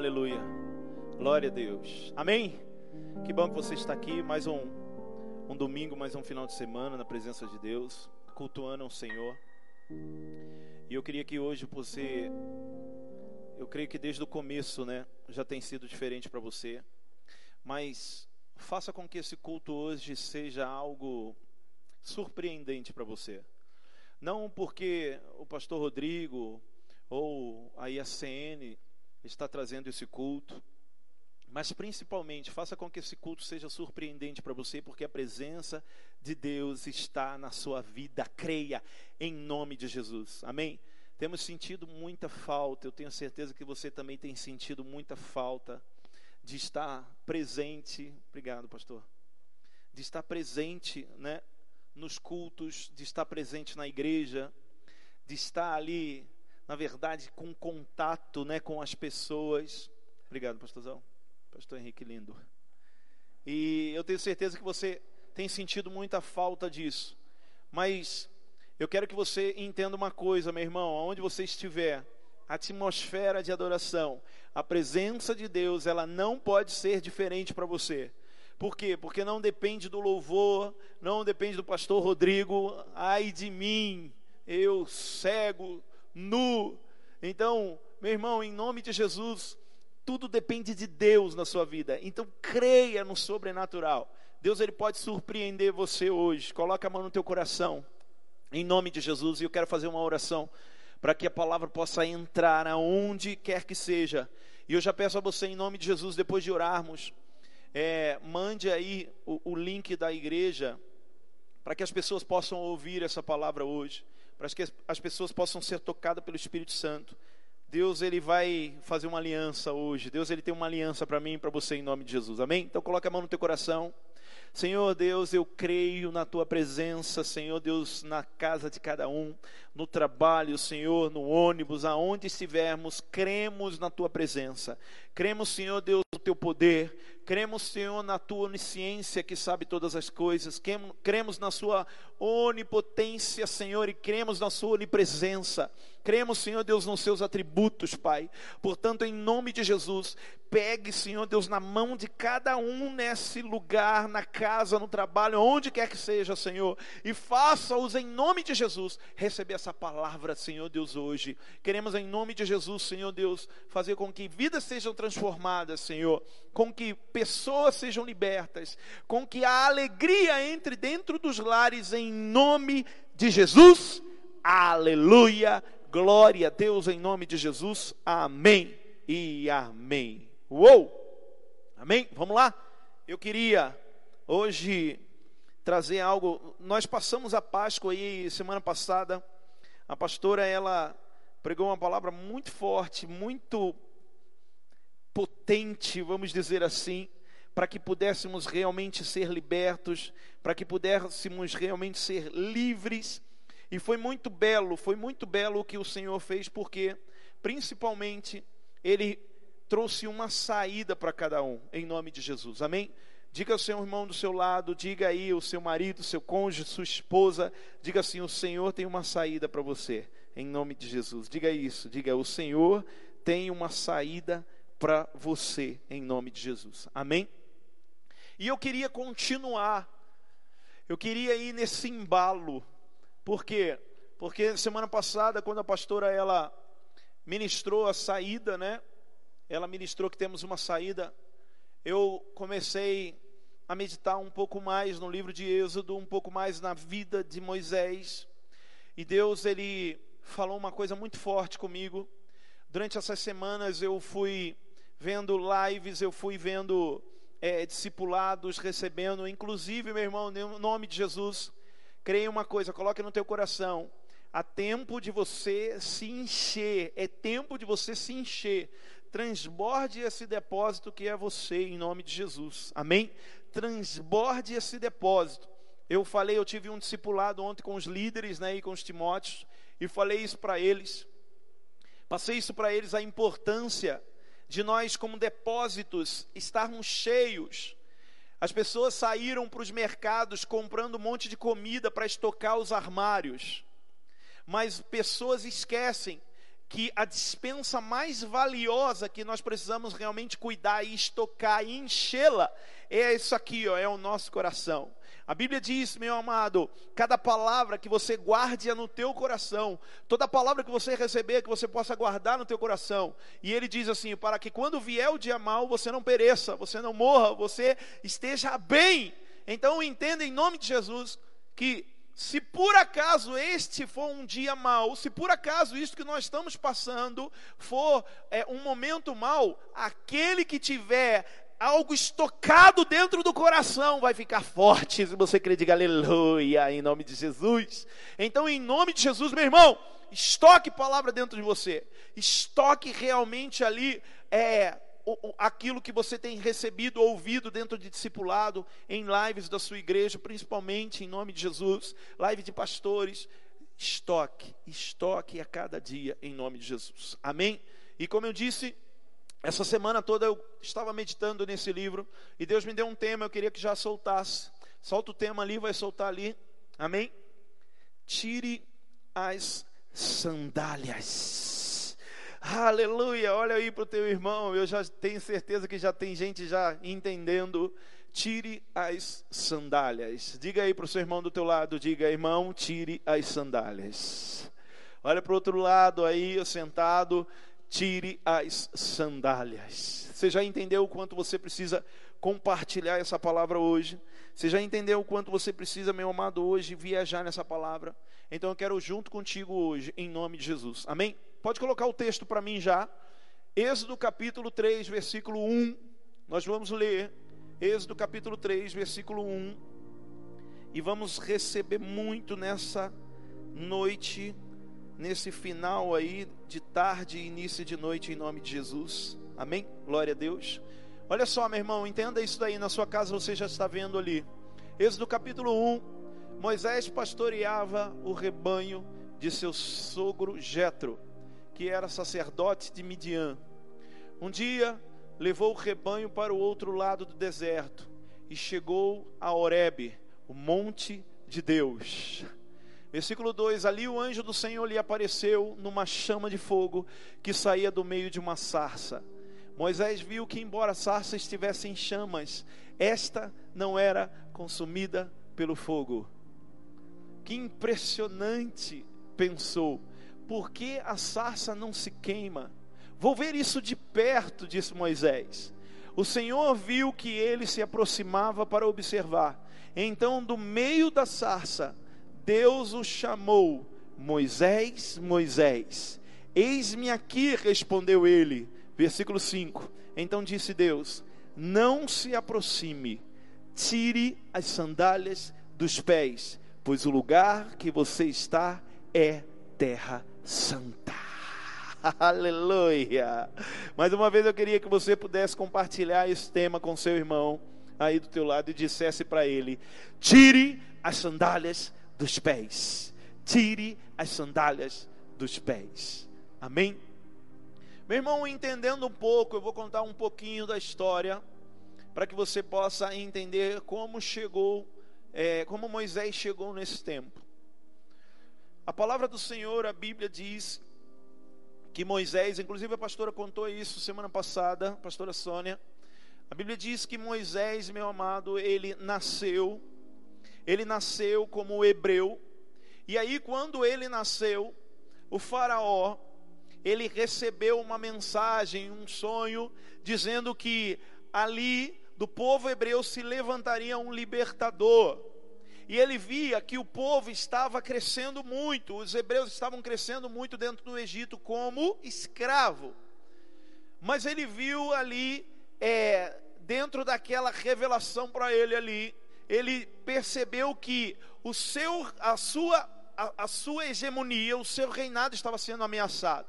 Aleluia. Glória a Deus. Amém? Que bom que você está aqui. Mais um, um domingo, mais um final de semana na presença de Deus, cultuando o Senhor. E eu queria que hoje você. Eu creio que desde o começo, né, já tem sido diferente para você. Mas faça com que esse culto hoje seja algo surpreendente para você. Não porque o pastor Rodrigo ou a IACN está trazendo esse culto, mas principalmente faça com que esse culto seja surpreendente para você, porque a presença de Deus está na sua vida. Creia em nome de Jesus. Amém? Temos sentido muita falta, eu tenho certeza que você também tem sentido muita falta de estar presente. Obrigado, pastor. De estar presente, né, nos cultos, de estar presente na igreja, de estar ali, na verdade, com contato, né, com as pessoas. Obrigado, pastorzão. Pastor Henrique lindo. E eu tenho certeza que você tem sentido muita falta disso. Mas eu quero que você entenda uma coisa, meu irmão, aonde você estiver, a atmosfera de adoração, a presença de Deus, ela não pode ser diferente para você. Por quê? Porque não depende do louvor, não depende do pastor Rodrigo, ai de mim, eu cego, nu. Então, meu irmão, em nome de Jesus, tudo depende de Deus na sua vida. Então, creia no sobrenatural. Deus ele pode surpreender você hoje. Coloca a mão no teu coração. Em nome de Jesus, e eu quero fazer uma oração para que a palavra possa entrar aonde quer que seja. E eu já peço a você, em nome de Jesus, depois de orarmos, é, mande aí o, o link da igreja para que as pessoas possam ouvir essa palavra hoje, para que as pessoas possam ser tocadas pelo Espírito Santo. Deus ele vai fazer uma aliança hoje. Deus ele tem uma aliança para mim e para você em nome de Jesus. Amém? Então coloca a mão no teu coração. Senhor Deus, eu creio na tua presença, Senhor Deus, na casa de cada um, no trabalho, Senhor, no ônibus, aonde estivermos, cremos na tua presença. Cremos, Senhor Deus, no teu poder. Cremos, Senhor, na tua onisciência que sabe todas as coisas. Cremos na sua onipotência, Senhor, e cremos na sua onipresença. Cremos, Senhor Deus, nos seus atributos, Pai. Portanto, em nome de Jesus, pegue, Senhor Deus, na mão de cada um nesse lugar, na casa, no trabalho, onde quer que seja, Senhor, e faça-os em nome de Jesus receber essa palavra, Senhor Deus, hoje. Queremos, em nome de Jesus, Senhor Deus, fazer com que vidas sejam transformadas, Senhor, com que pessoas sejam libertas, com que a alegria entre dentro dos lares, em nome de Jesus. Aleluia. Glória a Deus em nome de Jesus. Amém e amém. Uou! Amém? Vamos lá? Eu queria hoje trazer algo. Nós passamos a Páscoa aí semana passada. A pastora ela pregou uma palavra muito forte, muito potente, vamos dizer assim, para que pudéssemos realmente ser libertos, para que pudéssemos realmente ser livres e foi muito belo, foi muito belo o que o Senhor fez, porque principalmente Ele trouxe uma saída para cada um, em nome de Jesus. Amém? Diga ao seu irmão do seu lado, diga aí o seu marido, seu cônjuge, sua esposa, diga assim: o Senhor tem uma saída para você, em nome de Jesus. Diga isso, diga: o Senhor tem uma saída para você, em nome de Jesus. Amém? E eu queria continuar, eu queria ir nesse embalo por quê? Porque semana passada, quando a pastora ela ministrou a saída, né? Ela ministrou que temos uma saída. Eu comecei a meditar um pouco mais no livro de Êxodo, um pouco mais na vida de Moisés. E Deus ele falou uma coisa muito forte comigo. Durante essas semanas eu fui vendo lives, eu fui vendo é, discipulados recebendo, inclusive, meu irmão, em nome de Jesus, Creia uma coisa, coloque no teu coração. Há tempo de você se encher, é tempo de você se encher. Transborde esse depósito que é você, em nome de Jesus. Amém? Transborde esse depósito. Eu falei, eu tive um discipulado ontem com os líderes né, e com os Timóteos, e falei isso para eles. Passei isso para eles, a importância de nós, como depósitos, estarmos cheios as pessoas saíram para os mercados comprando um monte de comida para estocar os armários. Mas pessoas esquecem que a dispensa mais valiosa que nós precisamos realmente cuidar e estocar e enchê-la é isso aqui, ó, é o nosso coração. A Bíblia diz, meu amado, cada palavra que você guarde no teu coração, toda palavra que você receber, que você possa guardar no teu coração. E ele diz assim: para que quando vier o dia mal, você não pereça, você não morra, você esteja bem. Então entenda em nome de Jesus que se por acaso este for um dia mau, se por acaso isto que nós estamos passando for é, um momento mau, aquele que tiver algo estocado dentro do coração vai ficar forte. Se você crer, diga aleluia, em nome de Jesus. Então, em nome de Jesus, meu irmão, estoque palavra dentro de você. Estoque realmente ali é, aquilo que você tem recebido, ouvido dentro de discipulado, em lives da sua igreja, principalmente em nome de Jesus, live de pastores. Estoque, estoque a cada dia em nome de Jesus. Amém? E como eu disse, essa semana toda eu estava meditando nesse livro e Deus me deu um tema, eu queria que já soltasse. Solta o tema ali, vai soltar ali. Amém? Tire as sandálias. Aleluia! Olha aí para o teu irmão, eu já tenho certeza que já tem gente já entendendo. Tire as sandálias. Diga aí para o seu irmão do teu lado, diga, irmão, tire as sandálias. Olha para o outro lado aí, sentado tire as sandálias. Você já entendeu o quanto você precisa compartilhar essa palavra hoje? Você já entendeu o quanto você precisa, meu amado, hoje viajar nessa palavra? Então eu quero junto contigo hoje, em nome de Jesus. Amém? Pode colocar o texto para mim já. Êxodo capítulo 3, versículo 1. Nós vamos ler Êxodo capítulo 3, versículo 1. E vamos receber muito nessa noite nesse final aí de tarde e início de noite em nome de Jesus. Amém? Glória a Deus. Olha só, meu irmão, entenda isso daí. Na sua casa você já está vendo ali. Êxodo capítulo 1. Moisés pastoreava o rebanho de seu sogro Jetro, que era sacerdote de Midian. Um dia levou o rebanho para o outro lado do deserto e chegou a Horebe, o monte de Deus. Versículo 2: Ali o anjo do Senhor lhe apareceu numa chama de fogo que saía do meio de uma sarça. Moisés viu que, embora a sarça estivesse em chamas, esta não era consumida pelo fogo. Que impressionante, pensou. Por que a sarça não se queima? Vou ver isso de perto, disse Moisés. O Senhor viu que ele se aproximava para observar. Então, do meio da sarça, Deus o chamou: Moisés, Moisés. Eis-me aqui, respondeu ele. Versículo 5. Então disse Deus: Não se aproxime, tire as sandálias dos pés, pois o lugar que você está é terra santa. Aleluia! Mais uma vez eu queria que você pudesse compartilhar esse tema com seu irmão aí do teu lado e dissesse para ele: tire as sandálias dos pés. Tire as sandálias dos pés. Amém? Meu irmão, entendendo um pouco, eu vou contar um pouquinho da história para que você possa entender como chegou, é, como Moisés chegou nesse tempo. A palavra do Senhor, a Bíblia diz que Moisés, inclusive a pastora contou isso semana passada, pastora Sônia. A Bíblia diz que Moisés, meu amado, ele nasceu ele nasceu como hebreu. E aí, quando ele nasceu, o Faraó, ele recebeu uma mensagem, um sonho, dizendo que ali do povo hebreu se levantaria um libertador. E ele via que o povo estava crescendo muito, os hebreus estavam crescendo muito dentro do Egito como escravo. Mas ele viu ali, é, dentro daquela revelação para ele ali, ele percebeu que o seu, a, sua, a, a sua hegemonia, o seu reinado estava sendo ameaçado.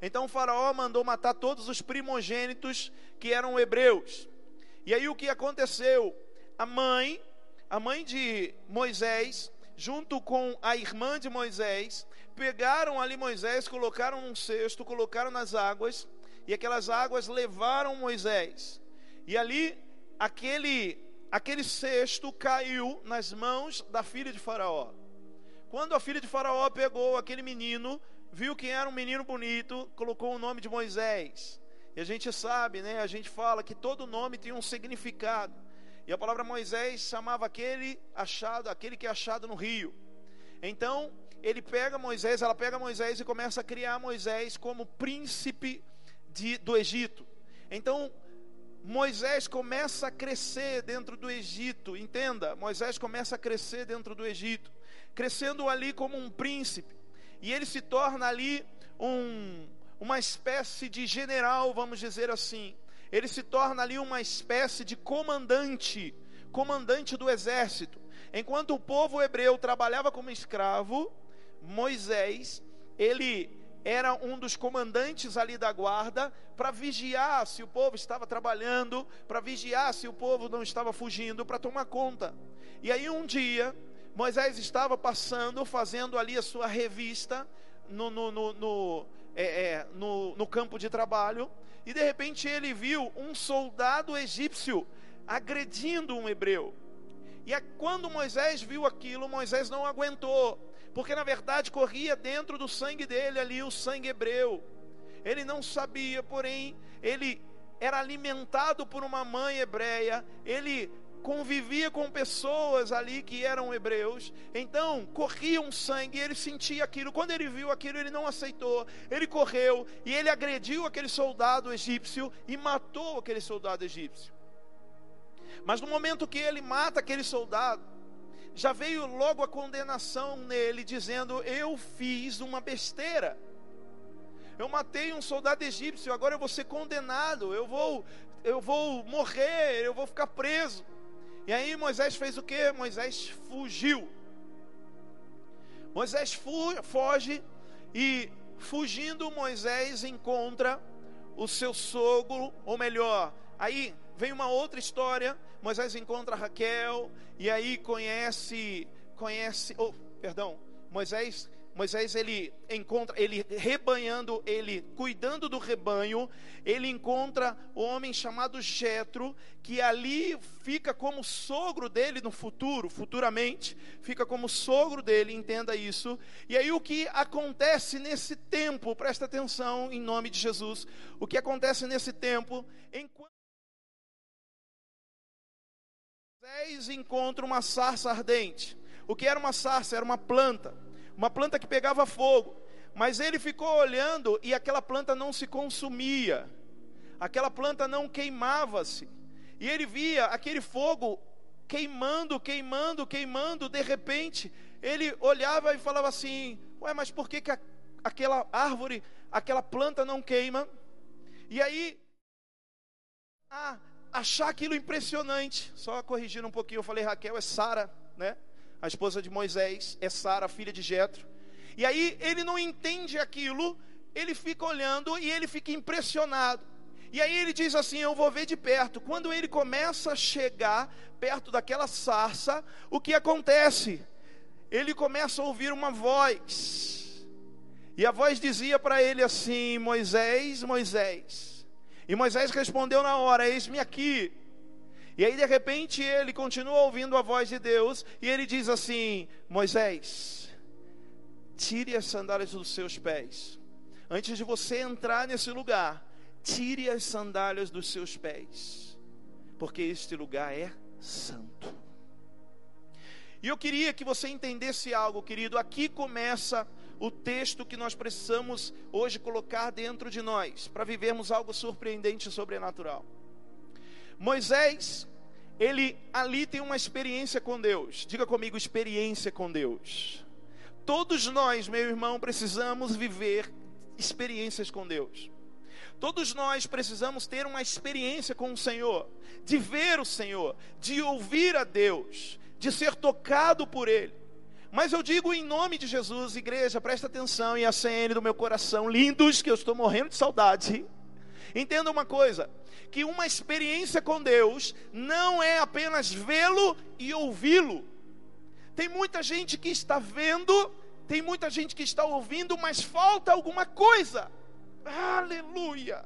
Então o faraó mandou matar todos os primogênitos que eram hebreus. E aí o que aconteceu? A mãe, a mãe de Moisés, junto com a irmã de Moisés, pegaram ali Moisés, colocaram num cesto, colocaram nas águas, e aquelas águas levaram Moisés. E ali aquele aquele cesto caiu nas mãos da filha de Faraó. Quando a filha de Faraó pegou aquele menino, viu que era um menino bonito, colocou o nome de Moisés. E a gente sabe, né? A gente fala que todo nome tem um significado. E a palavra Moisés chamava aquele achado, aquele que é achado no rio. Então, ele pega Moisés, ela pega Moisés e começa a criar Moisés como príncipe de, do Egito. Então, Moisés começa a crescer dentro do Egito, entenda, Moisés começa a crescer dentro do Egito, crescendo ali como um príncipe, e ele se torna ali um, uma espécie de general, vamos dizer assim. Ele se torna ali uma espécie de comandante, comandante do exército. Enquanto o povo hebreu trabalhava como escravo, Moisés, ele era um dos comandantes ali da guarda para vigiar se o povo estava trabalhando, para vigiar se o povo não estava fugindo, para tomar conta. E aí um dia, Moisés estava passando, fazendo ali a sua revista no, no, no, no é, é, no, no campo de trabalho, e de repente ele viu um soldado egípcio agredindo um hebreu. E quando Moisés viu aquilo, Moisés não aguentou, porque na verdade corria dentro do sangue dele ali o sangue hebreu. Ele não sabia, porém, ele era alimentado por uma mãe hebreia, ele convivia com pessoas ali que eram hebreus, então corria um sangue, ele sentia aquilo. Quando ele viu aquilo, ele não aceitou. Ele correu e ele agrediu aquele soldado egípcio e matou aquele soldado egípcio. Mas no momento que ele mata aquele soldado, já veio logo a condenação nele, dizendo: Eu fiz uma besteira. Eu matei um soldado egípcio, agora eu vou ser condenado, eu vou, eu vou morrer, eu vou ficar preso. E aí Moisés fez o que? Moisés fugiu. Moisés fu foge e fugindo Moisés encontra o seu sogro, ou melhor, aí vem uma outra história. Moisés encontra Raquel e aí conhece, conhece, oh, perdão, Moisés Moisés ele encontra, ele rebanhando, ele cuidando do rebanho, ele encontra o homem chamado Jetro, que ali fica como sogro dele no futuro, futuramente, fica como sogro dele, entenda isso. E aí o que acontece nesse tempo, presta atenção em nome de Jesus. O que acontece nesse tempo, enquanto Moisés encontra uma sarça ardente. O que era uma sarça? Era uma planta uma planta que pegava fogo. Mas ele ficou olhando e aquela planta não se consumia, aquela planta não queimava-se. E ele via aquele fogo queimando, queimando, queimando. De repente, ele olhava e falava assim: Ué, mas por que, que a, aquela árvore, aquela planta não queima? E aí, ah, achar aquilo impressionante. Só corrigindo um pouquinho, eu falei Raquel, é Sara, né? a esposa de Moisés, é Sara, filha de Jetro. E aí ele não entende aquilo, ele fica olhando e ele fica impressionado. E aí ele diz assim: Eu vou ver de perto. Quando ele começa a chegar perto daquela sarça, o que acontece? Ele começa a ouvir uma voz. E a voz dizia para ele assim: Moisés, Moisés. E Moisés respondeu na hora: Eis-me aqui. E aí de repente ele continua ouvindo a voz de Deus e ele diz assim: Moisés, tire as sandálias dos seus pés. Antes de você entrar nesse lugar, tire as sandálias dos seus pés, porque este lugar é santo. E eu queria que você entendesse algo, querido. Aqui começa o texto que nós precisamos hoje colocar dentro de nós, para vivermos algo surpreendente e sobrenatural. Moisés, ele ali tem uma experiência com Deus. Diga comigo, experiência com Deus. Todos nós, meu irmão, precisamos viver experiências com Deus. Todos nós precisamos ter uma experiência com o Senhor, de ver o Senhor, de ouvir a Deus, de ser tocado por Ele. Mas eu digo em nome de Jesus, igreja, presta atenção e a CN do meu coração, lindos, que eu estou morrendo de saudade. Entenda uma coisa: que uma experiência com Deus não é apenas vê-lo e ouvi-lo. Tem muita gente que está vendo, tem muita gente que está ouvindo, mas falta alguma coisa. Aleluia!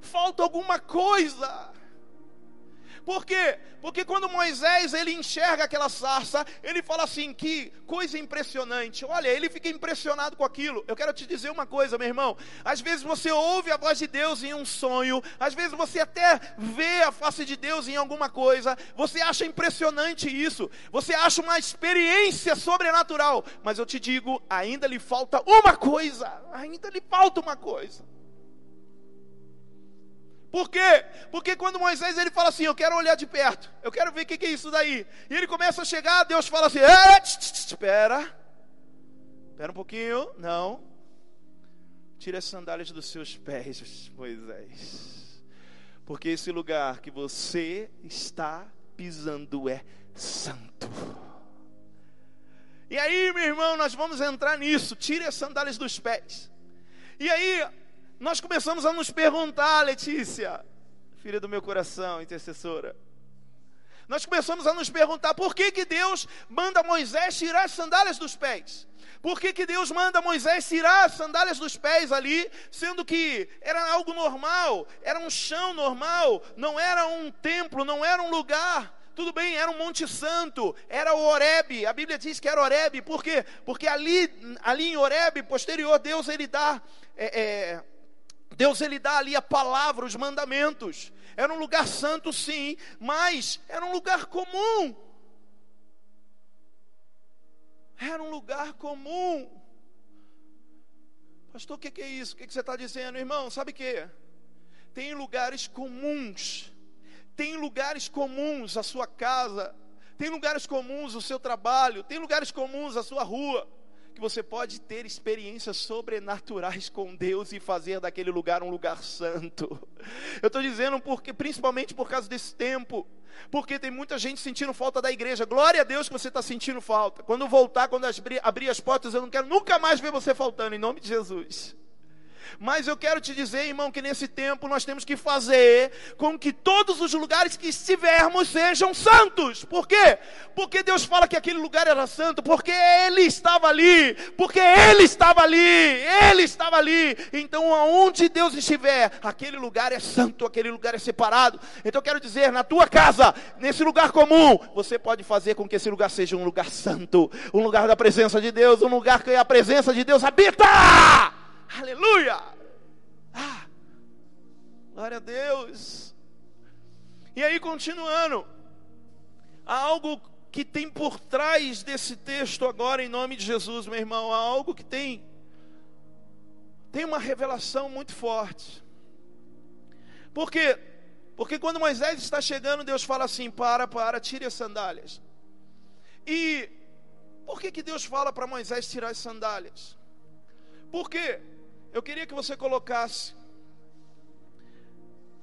Falta alguma coisa. Por quê? Porque quando Moisés ele enxerga aquela sarça, ele fala assim: que coisa impressionante. Olha, ele fica impressionado com aquilo. Eu quero te dizer uma coisa, meu irmão. Às vezes você ouve a voz de Deus em um sonho, às vezes você até vê a face de Deus em alguma coisa, você acha impressionante isso, você acha uma experiência sobrenatural, mas eu te digo, ainda lhe falta uma coisa, ainda lhe falta uma coisa. Por quê? Porque quando Moisés ele fala assim, eu quero olhar de perto, eu quero ver o que, é isso daí. E ele começa a chegar, Deus fala assim, espera, espera um pouquinho, não. Tira as sandálias dos seus pés, Moisés. Porque esse lugar que você está pisando é santo. E aí, meu irmão, nós vamos entrar nisso. Tire as sandálias dos pés. E aí, nós começamos a nos perguntar, Letícia, filha do meu coração, intercessora. Nós começamos a nos perguntar por que, que Deus manda Moisés tirar as sandálias dos pés. Por que, que Deus manda Moisés tirar as sandálias dos pés ali, sendo que era algo normal, era um chão normal, não era um templo, não era um lugar. Tudo bem, era um Monte Santo, era o Oreb. A Bíblia diz que era Oreb, por quê? Porque ali, ali em Oreb, posterior, Deus ele dá é, é, Deus ele dá ali a palavra, os mandamentos. Era um lugar santo, sim, mas era um lugar comum. Era um lugar comum. Pastor, o que, é isso? O que você está dizendo, irmão? Sabe o que? Tem lugares comuns. Tem lugares comuns a sua casa. Tem lugares comuns o seu trabalho. Tem lugares comuns a sua rua que você pode ter experiências sobrenaturais com Deus e fazer daquele lugar um lugar santo. Eu estou dizendo porque, principalmente por causa desse tempo, porque tem muita gente sentindo falta da igreja. Glória a Deus que você está sentindo falta. Quando voltar, quando abrir as portas, eu não quero nunca mais ver você faltando, em nome de Jesus. Mas eu quero te dizer, irmão, que nesse tempo nós temos que fazer com que todos os lugares que estivermos sejam santos. Por quê? Porque Deus fala que aquele lugar era santo, porque Ele estava ali, porque Ele estava ali, Ele estava ali. Então, aonde Deus estiver, aquele lugar é santo, aquele lugar é separado. Então, eu quero dizer, na tua casa, nesse lugar comum, você pode fazer com que esse lugar seja um lugar santo, um lugar da presença de Deus, um lugar que a presença de Deus habita. Aleluia! Ah, glória a Deus. E aí, continuando, há algo que tem por trás desse texto agora, em nome de Jesus, meu irmão, há algo que tem, tem uma revelação muito forte. Por quê? Porque quando Moisés está chegando, Deus fala assim: para, para, tire as sandálias. E por que, que Deus fala para Moisés tirar as sandálias? Por quê? Eu queria que você colocasse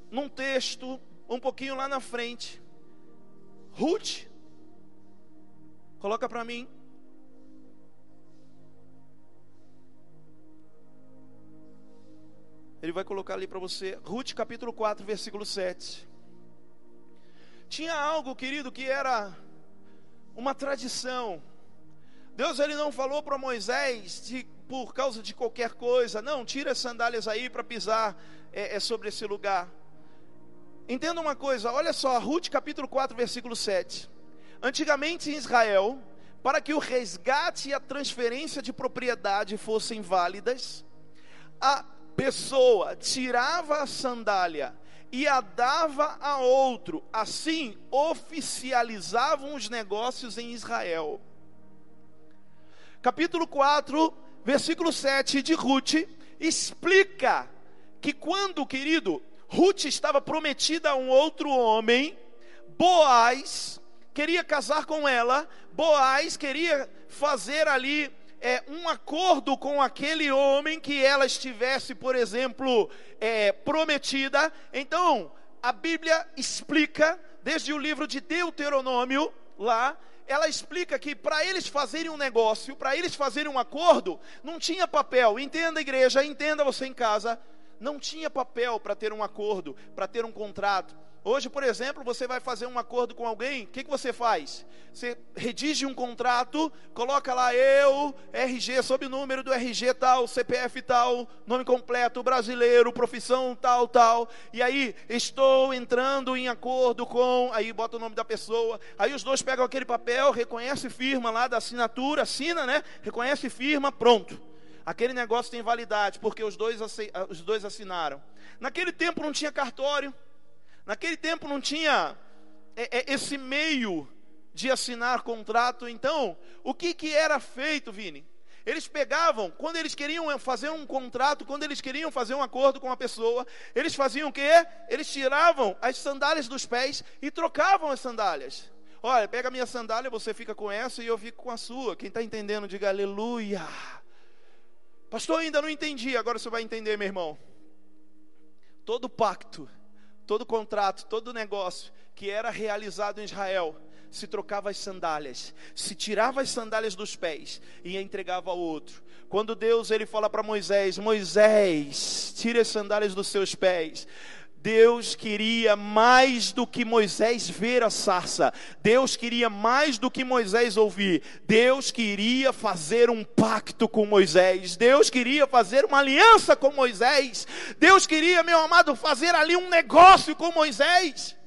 num texto, um pouquinho lá na frente, Ruth. Coloca para mim. Ele vai colocar ali para você, Ruth capítulo 4, versículo 7. Tinha algo, querido, que era uma tradição. Deus ele não falou para Moisés de por causa de qualquer coisa. Não, tira as sandálias aí para pisar é, é, sobre esse lugar. Entenda uma coisa, olha só, Ruth capítulo 4, versículo 7. Antigamente em Israel, para que o resgate e a transferência de propriedade fossem válidas, a pessoa tirava a sandália e a dava a outro, assim oficializavam os negócios em Israel. Capítulo 4, versículo 7 de Ruth, explica que quando, querido, Ruth estava prometida a um outro homem, Boaz queria casar com ela, Boaz queria fazer ali é, um acordo com aquele homem que ela estivesse, por exemplo, é, prometida. Então, a Bíblia explica, desde o livro de Deuteronômio, lá, ela explica que para eles fazerem um negócio, para eles fazerem um acordo, não tinha papel. Entenda, igreja, entenda você em casa. Não tinha papel para ter um acordo, para ter um contrato. Hoje, por exemplo, você vai fazer um acordo com alguém, o que, que você faz? Você redige um contrato, coloca lá eu, RG, sob número do RG tal, CPF tal, nome completo, brasileiro, profissão tal, tal, e aí estou entrando em acordo com, aí bota o nome da pessoa, aí os dois pegam aquele papel, reconhece firma lá da assinatura, assina, né? Reconhece firma, pronto. Aquele negócio tem validade, porque os dois, os dois assinaram. Naquele tempo não tinha cartório. Naquele tempo não tinha é, é, esse meio de assinar contrato. Então, o que, que era feito, Vini? Eles pegavam, quando eles queriam fazer um contrato, quando eles queriam fazer um acordo com a pessoa, eles faziam o quê? Eles tiravam as sandálias dos pés e trocavam as sandálias. Olha, pega a minha sandália, você fica com essa e eu fico com a sua. Quem está entendendo, diga aleluia. Pastor, ainda não entendi, agora você vai entender, meu irmão. Todo pacto todo contrato, todo negócio que era realizado em Israel, se trocava as sandálias, se tirava as sandálias dos pés e entregava ao outro. Quando Deus ele fala para Moisés: Moisés, tire as sandálias dos seus pés. Deus queria mais do que Moisés ver a sarça. Deus queria mais do que Moisés ouvir. Deus queria fazer um pacto com Moisés. Deus queria fazer uma aliança com Moisés. Deus queria, meu amado, fazer ali um negócio com Moisés.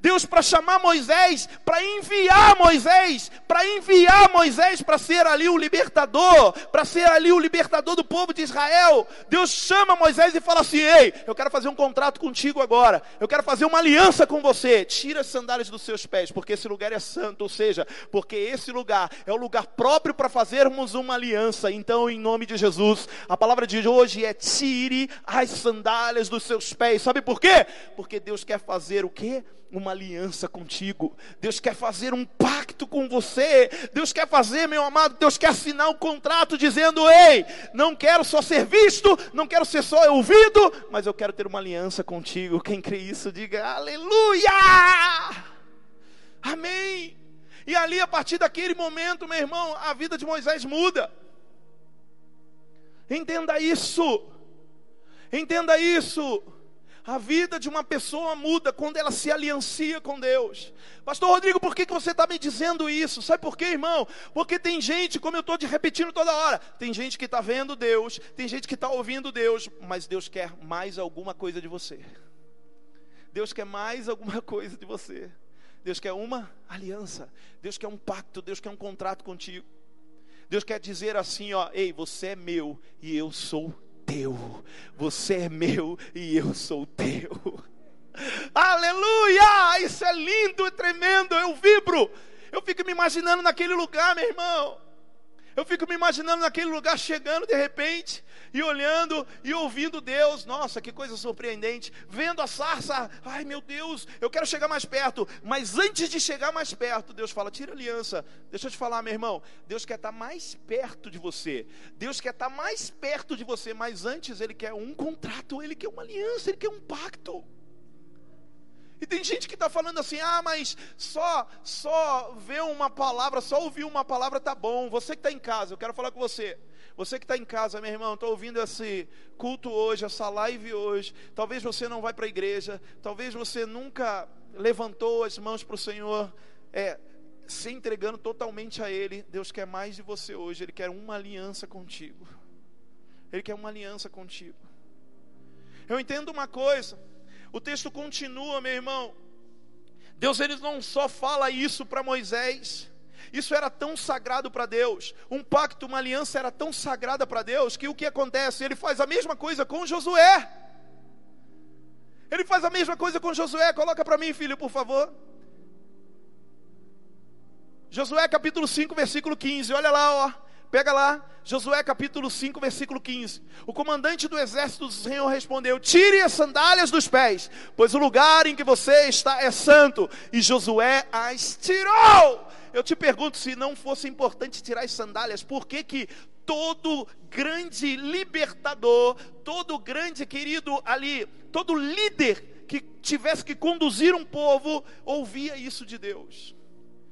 Deus para chamar Moisés, para enviar Moisés, para enviar Moisés para ser ali o libertador, para ser ali o libertador do povo de Israel. Deus chama Moisés e fala assim: Ei, eu quero fazer um contrato contigo agora, eu quero fazer uma aliança com você. Tira as sandálias dos seus pés, porque esse lugar é santo, ou seja, porque esse lugar é o lugar próprio para fazermos uma aliança. Então, em nome de Jesus, a palavra de hoje é: tire as sandálias dos seus pés. Sabe por quê? Porque Deus quer fazer o quê? Uma aliança contigo. Deus quer fazer um pacto com você. Deus quer fazer, meu amado, Deus quer assinar um contrato dizendo: "Ei, não quero só ser visto, não quero ser só ouvido, mas eu quero ter uma aliança contigo". Quem crê isso, diga: "Aleluia!" Amém. E ali a partir daquele momento, meu irmão, a vida de Moisés muda. Entenda isso. Entenda isso. A vida de uma pessoa muda quando ela se aliancia com Deus. Pastor Rodrigo, por que, que você está me dizendo isso? Sabe por quê, irmão? Porque tem gente, como eu estou te repetindo toda hora, tem gente que está vendo Deus, tem gente que está ouvindo Deus, mas Deus quer mais alguma coisa de você. Deus quer mais alguma coisa de você. Deus quer uma aliança. Deus quer um pacto. Deus quer um contrato contigo. Deus quer dizer assim, ó, ei, você é meu e eu sou teu. Você é meu e eu sou teu. Aleluia! Isso é lindo e tremendo. Eu vibro. Eu fico me imaginando naquele lugar, meu irmão. Eu fico me imaginando naquele lugar chegando de repente e olhando e ouvindo Deus. Nossa, que coisa surpreendente. Vendo a sarça. Ai, meu Deus, eu quero chegar mais perto. Mas antes de chegar mais perto, Deus fala: tira a aliança. Deixa eu te falar, meu irmão. Deus quer estar mais perto de você. Deus quer estar mais perto de você. Mas antes, Ele quer um contrato. Ele quer uma aliança. Ele quer um pacto. E tem gente que está falando assim: ah, mas só, só ver uma palavra, só ouvir uma palavra tá bom. Você que está em casa, eu quero falar com você. Você que está em casa, meu irmão, está ouvindo esse culto hoje, essa live hoje. Talvez você não vai para a igreja, talvez você nunca levantou as mãos para o Senhor, é, se entregando totalmente a Ele. Deus quer mais de você hoje, Ele quer uma aliança contigo. Ele quer uma aliança contigo. Eu entendo uma coisa. O texto continua, meu irmão. Deus ele não só fala isso para Moisés, isso era tão sagrado para Deus, um pacto, uma aliança era tão sagrada para Deus, que o que acontece? Ele faz a mesma coisa com Josué. Ele faz a mesma coisa com Josué, coloca para mim, filho, por favor. Josué capítulo 5, versículo 15, olha lá, ó. Pega lá, Josué capítulo 5, versículo 15. O comandante do exército do Senhor respondeu: Tire as sandálias dos pés, pois o lugar em que você está é santo. E Josué as tirou. Eu te pergunto se não fosse importante tirar as sandálias, por que que todo grande libertador, todo grande querido ali, todo líder que tivesse que conduzir um povo, ouvia isso de Deus?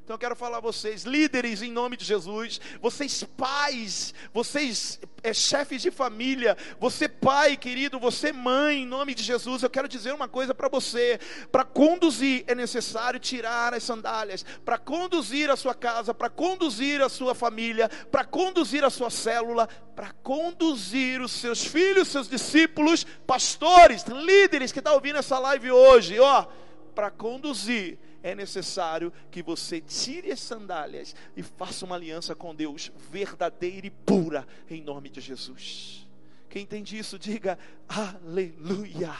Então eu quero falar a vocês, líderes em nome de Jesus, vocês pais, vocês é, chefes de família, você pai querido, você mãe em nome de Jesus, eu quero dizer uma coisa para você: para conduzir é necessário tirar as sandálias, para conduzir a sua casa, para conduzir a sua família, para conduzir a sua célula, para conduzir os seus filhos, seus discípulos, pastores, líderes que estão tá ouvindo essa live hoje, ó, para conduzir é necessário que você tire as sandálias e faça uma aliança com Deus verdadeira e pura, em nome de Jesus. Quem entende isso, diga aleluia,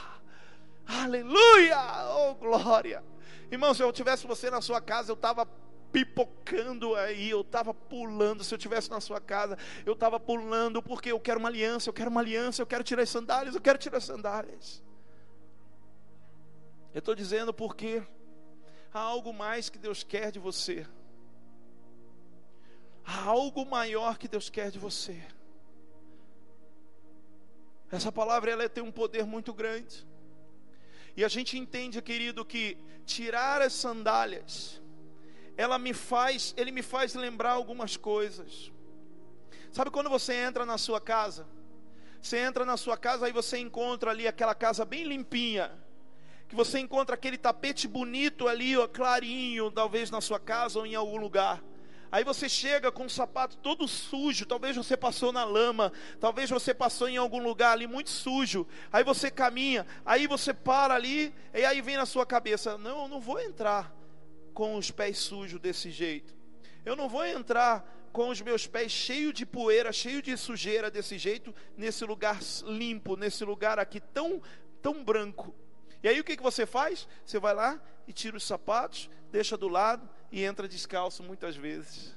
aleluia, oh glória. Irmão, se eu tivesse você na sua casa, eu estava pipocando aí, eu estava pulando. Se eu tivesse na sua casa, eu estava pulando, porque eu quero uma aliança, eu quero uma aliança, eu quero tirar as sandálias, eu quero tirar as sandálias. Eu estou dizendo porque há algo mais que Deus quer de você. Há algo maior que Deus quer de você. Essa palavra ela tem um poder muito grande. E a gente entende, querido, que tirar as sandálias, ela me faz, ele me faz lembrar algumas coisas. Sabe quando você entra na sua casa? Você entra na sua casa e você encontra ali aquela casa bem limpinha que você encontra aquele tapete bonito ali, ó, clarinho, talvez na sua casa ou em algum lugar. Aí você chega com o sapato todo sujo, talvez você passou na lama, talvez você passou em algum lugar ali muito sujo. Aí você caminha, aí você para ali, e aí vem na sua cabeça: não, eu não vou entrar com os pés sujos desse jeito. Eu não vou entrar com os meus pés cheios de poeira, cheio de sujeira desse jeito, nesse lugar limpo, nesse lugar aqui tão, tão branco. E aí o que, que você faz? Você vai lá e tira os sapatos, deixa do lado e entra descalço muitas vezes.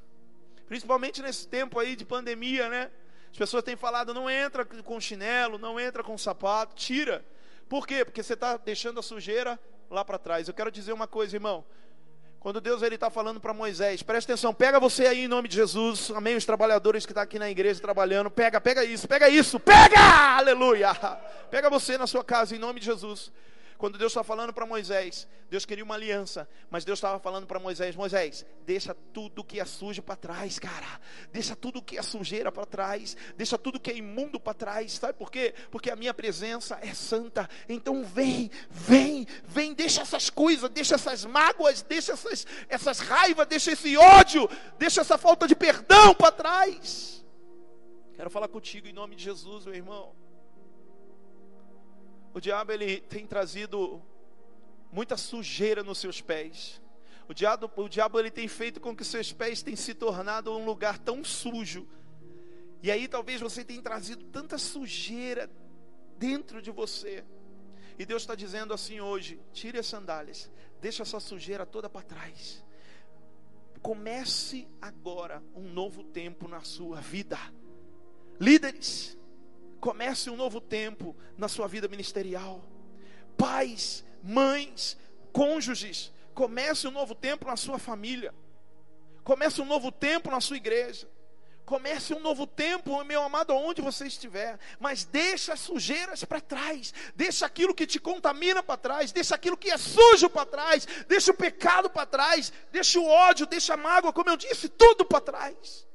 Principalmente nesse tempo aí de pandemia, né? As pessoas têm falado, não entra com chinelo, não entra com sapato, tira. Por quê? Porque você está deixando a sujeira lá para trás. Eu quero dizer uma coisa, irmão. Quando Deus ele está falando para Moisés, presta atenção, pega você aí em nome de Jesus, amém, os trabalhadores que estão tá aqui na igreja trabalhando, pega, pega isso, pega isso, pega, aleluia, pega você na sua casa em nome de Jesus. Quando Deus está falando para Moisés, Deus queria uma aliança, mas Deus estava falando para Moisés: Moisés, deixa tudo que é sujo para trás, cara. Deixa tudo que é sujeira para trás. Deixa tudo que é imundo para trás. Sabe por quê? Porque a minha presença é santa. Então vem, vem, vem. Deixa essas coisas, deixa essas mágoas, deixa essas, essas raivas, deixa esse ódio, deixa essa falta de perdão para trás. Quero falar contigo em nome de Jesus, meu irmão. O diabo ele tem trazido muita sujeira nos seus pés. O diabo, o diabo ele tem feito com que seus pés tenham se tornado um lugar tão sujo. E aí talvez você tenha trazido tanta sujeira dentro de você. E Deus está dizendo assim hoje: tire as sandálias, deixa essa sujeira toda para trás. Comece agora um novo tempo na sua vida. Líderes, Comece um novo tempo na sua vida ministerial. Pais, mães, cônjuges, comece um novo tempo na sua família. Comece um novo tempo na sua igreja. Comece um novo tempo, meu amado, onde você estiver. Mas deixa as sujeiras para trás. Deixa aquilo que te contamina para trás. Deixa aquilo que é sujo para trás. Deixa o pecado para trás. Deixa o ódio, deixa a mágoa, como eu disse, tudo para trás.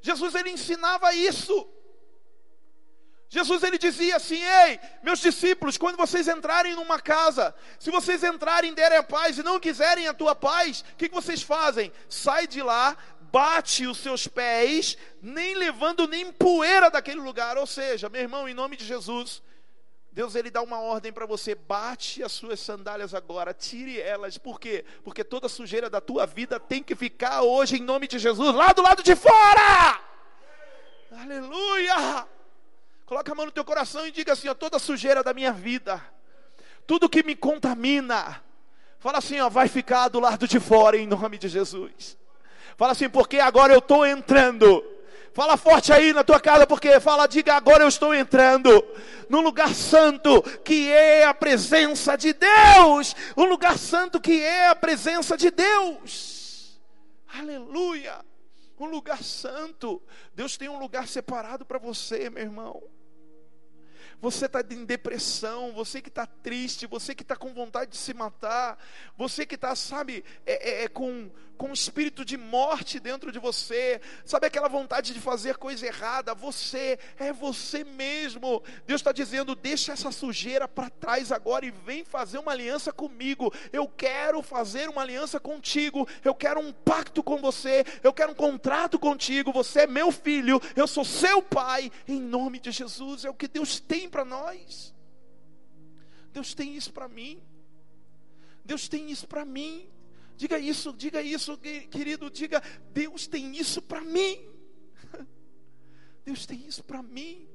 Jesus ele ensinava isso. Jesus ele dizia assim: Ei, meus discípulos, quando vocês entrarem numa casa, se vocês entrarem, derem a paz e não quiserem a tua paz, o que, que vocês fazem? Sai de lá, bate os seus pés, nem levando nem poeira daquele lugar. Ou seja, meu irmão, em nome de Jesus, Deus ele dá uma ordem para você: bate as suas sandálias agora, tire elas. Por quê? Porque toda sujeira da tua vida tem que ficar hoje, em nome de Jesus, lá do lado de fora. Aleluia! Coloca a mão no teu coração e diga assim: ó, toda sujeira da minha vida, tudo que me contamina, fala assim, ó, vai ficar do lado de fora em nome de Jesus. Fala assim, porque agora eu estou entrando. Fala forte aí na tua casa, porque fala, diga agora eu estou entrando no lugar santo que é a presença de Deus. Um lugar santo que é a presença de Deus. Aleluia. Um lugar santo. Deus tem um lugar separado para você, meu irmão você está em depressão, você que está triste, você que está com vontade de se matar, você que está, sabe, é, é, é, com, com um espírito de morte dentro de você, sabe aquela vontade de fazer coisa errada, você é você mesmo. Deus está dizendo: deixa essa sujeira para trás agora e vem fazer uma aliança comigo. Eu quero fazer uma aliança contigo, eu quero um pacto com você, eu quero um contrato contigo. Você é meu filho, eu sou seu pai, em nome de Jesus. É o que Deus tem para nós. Deus tem isso para mim. Deus tem isso para mim. Diga isso, diga isso, querido, diga, Deus tem isso para mim. Deus tem isso para mim.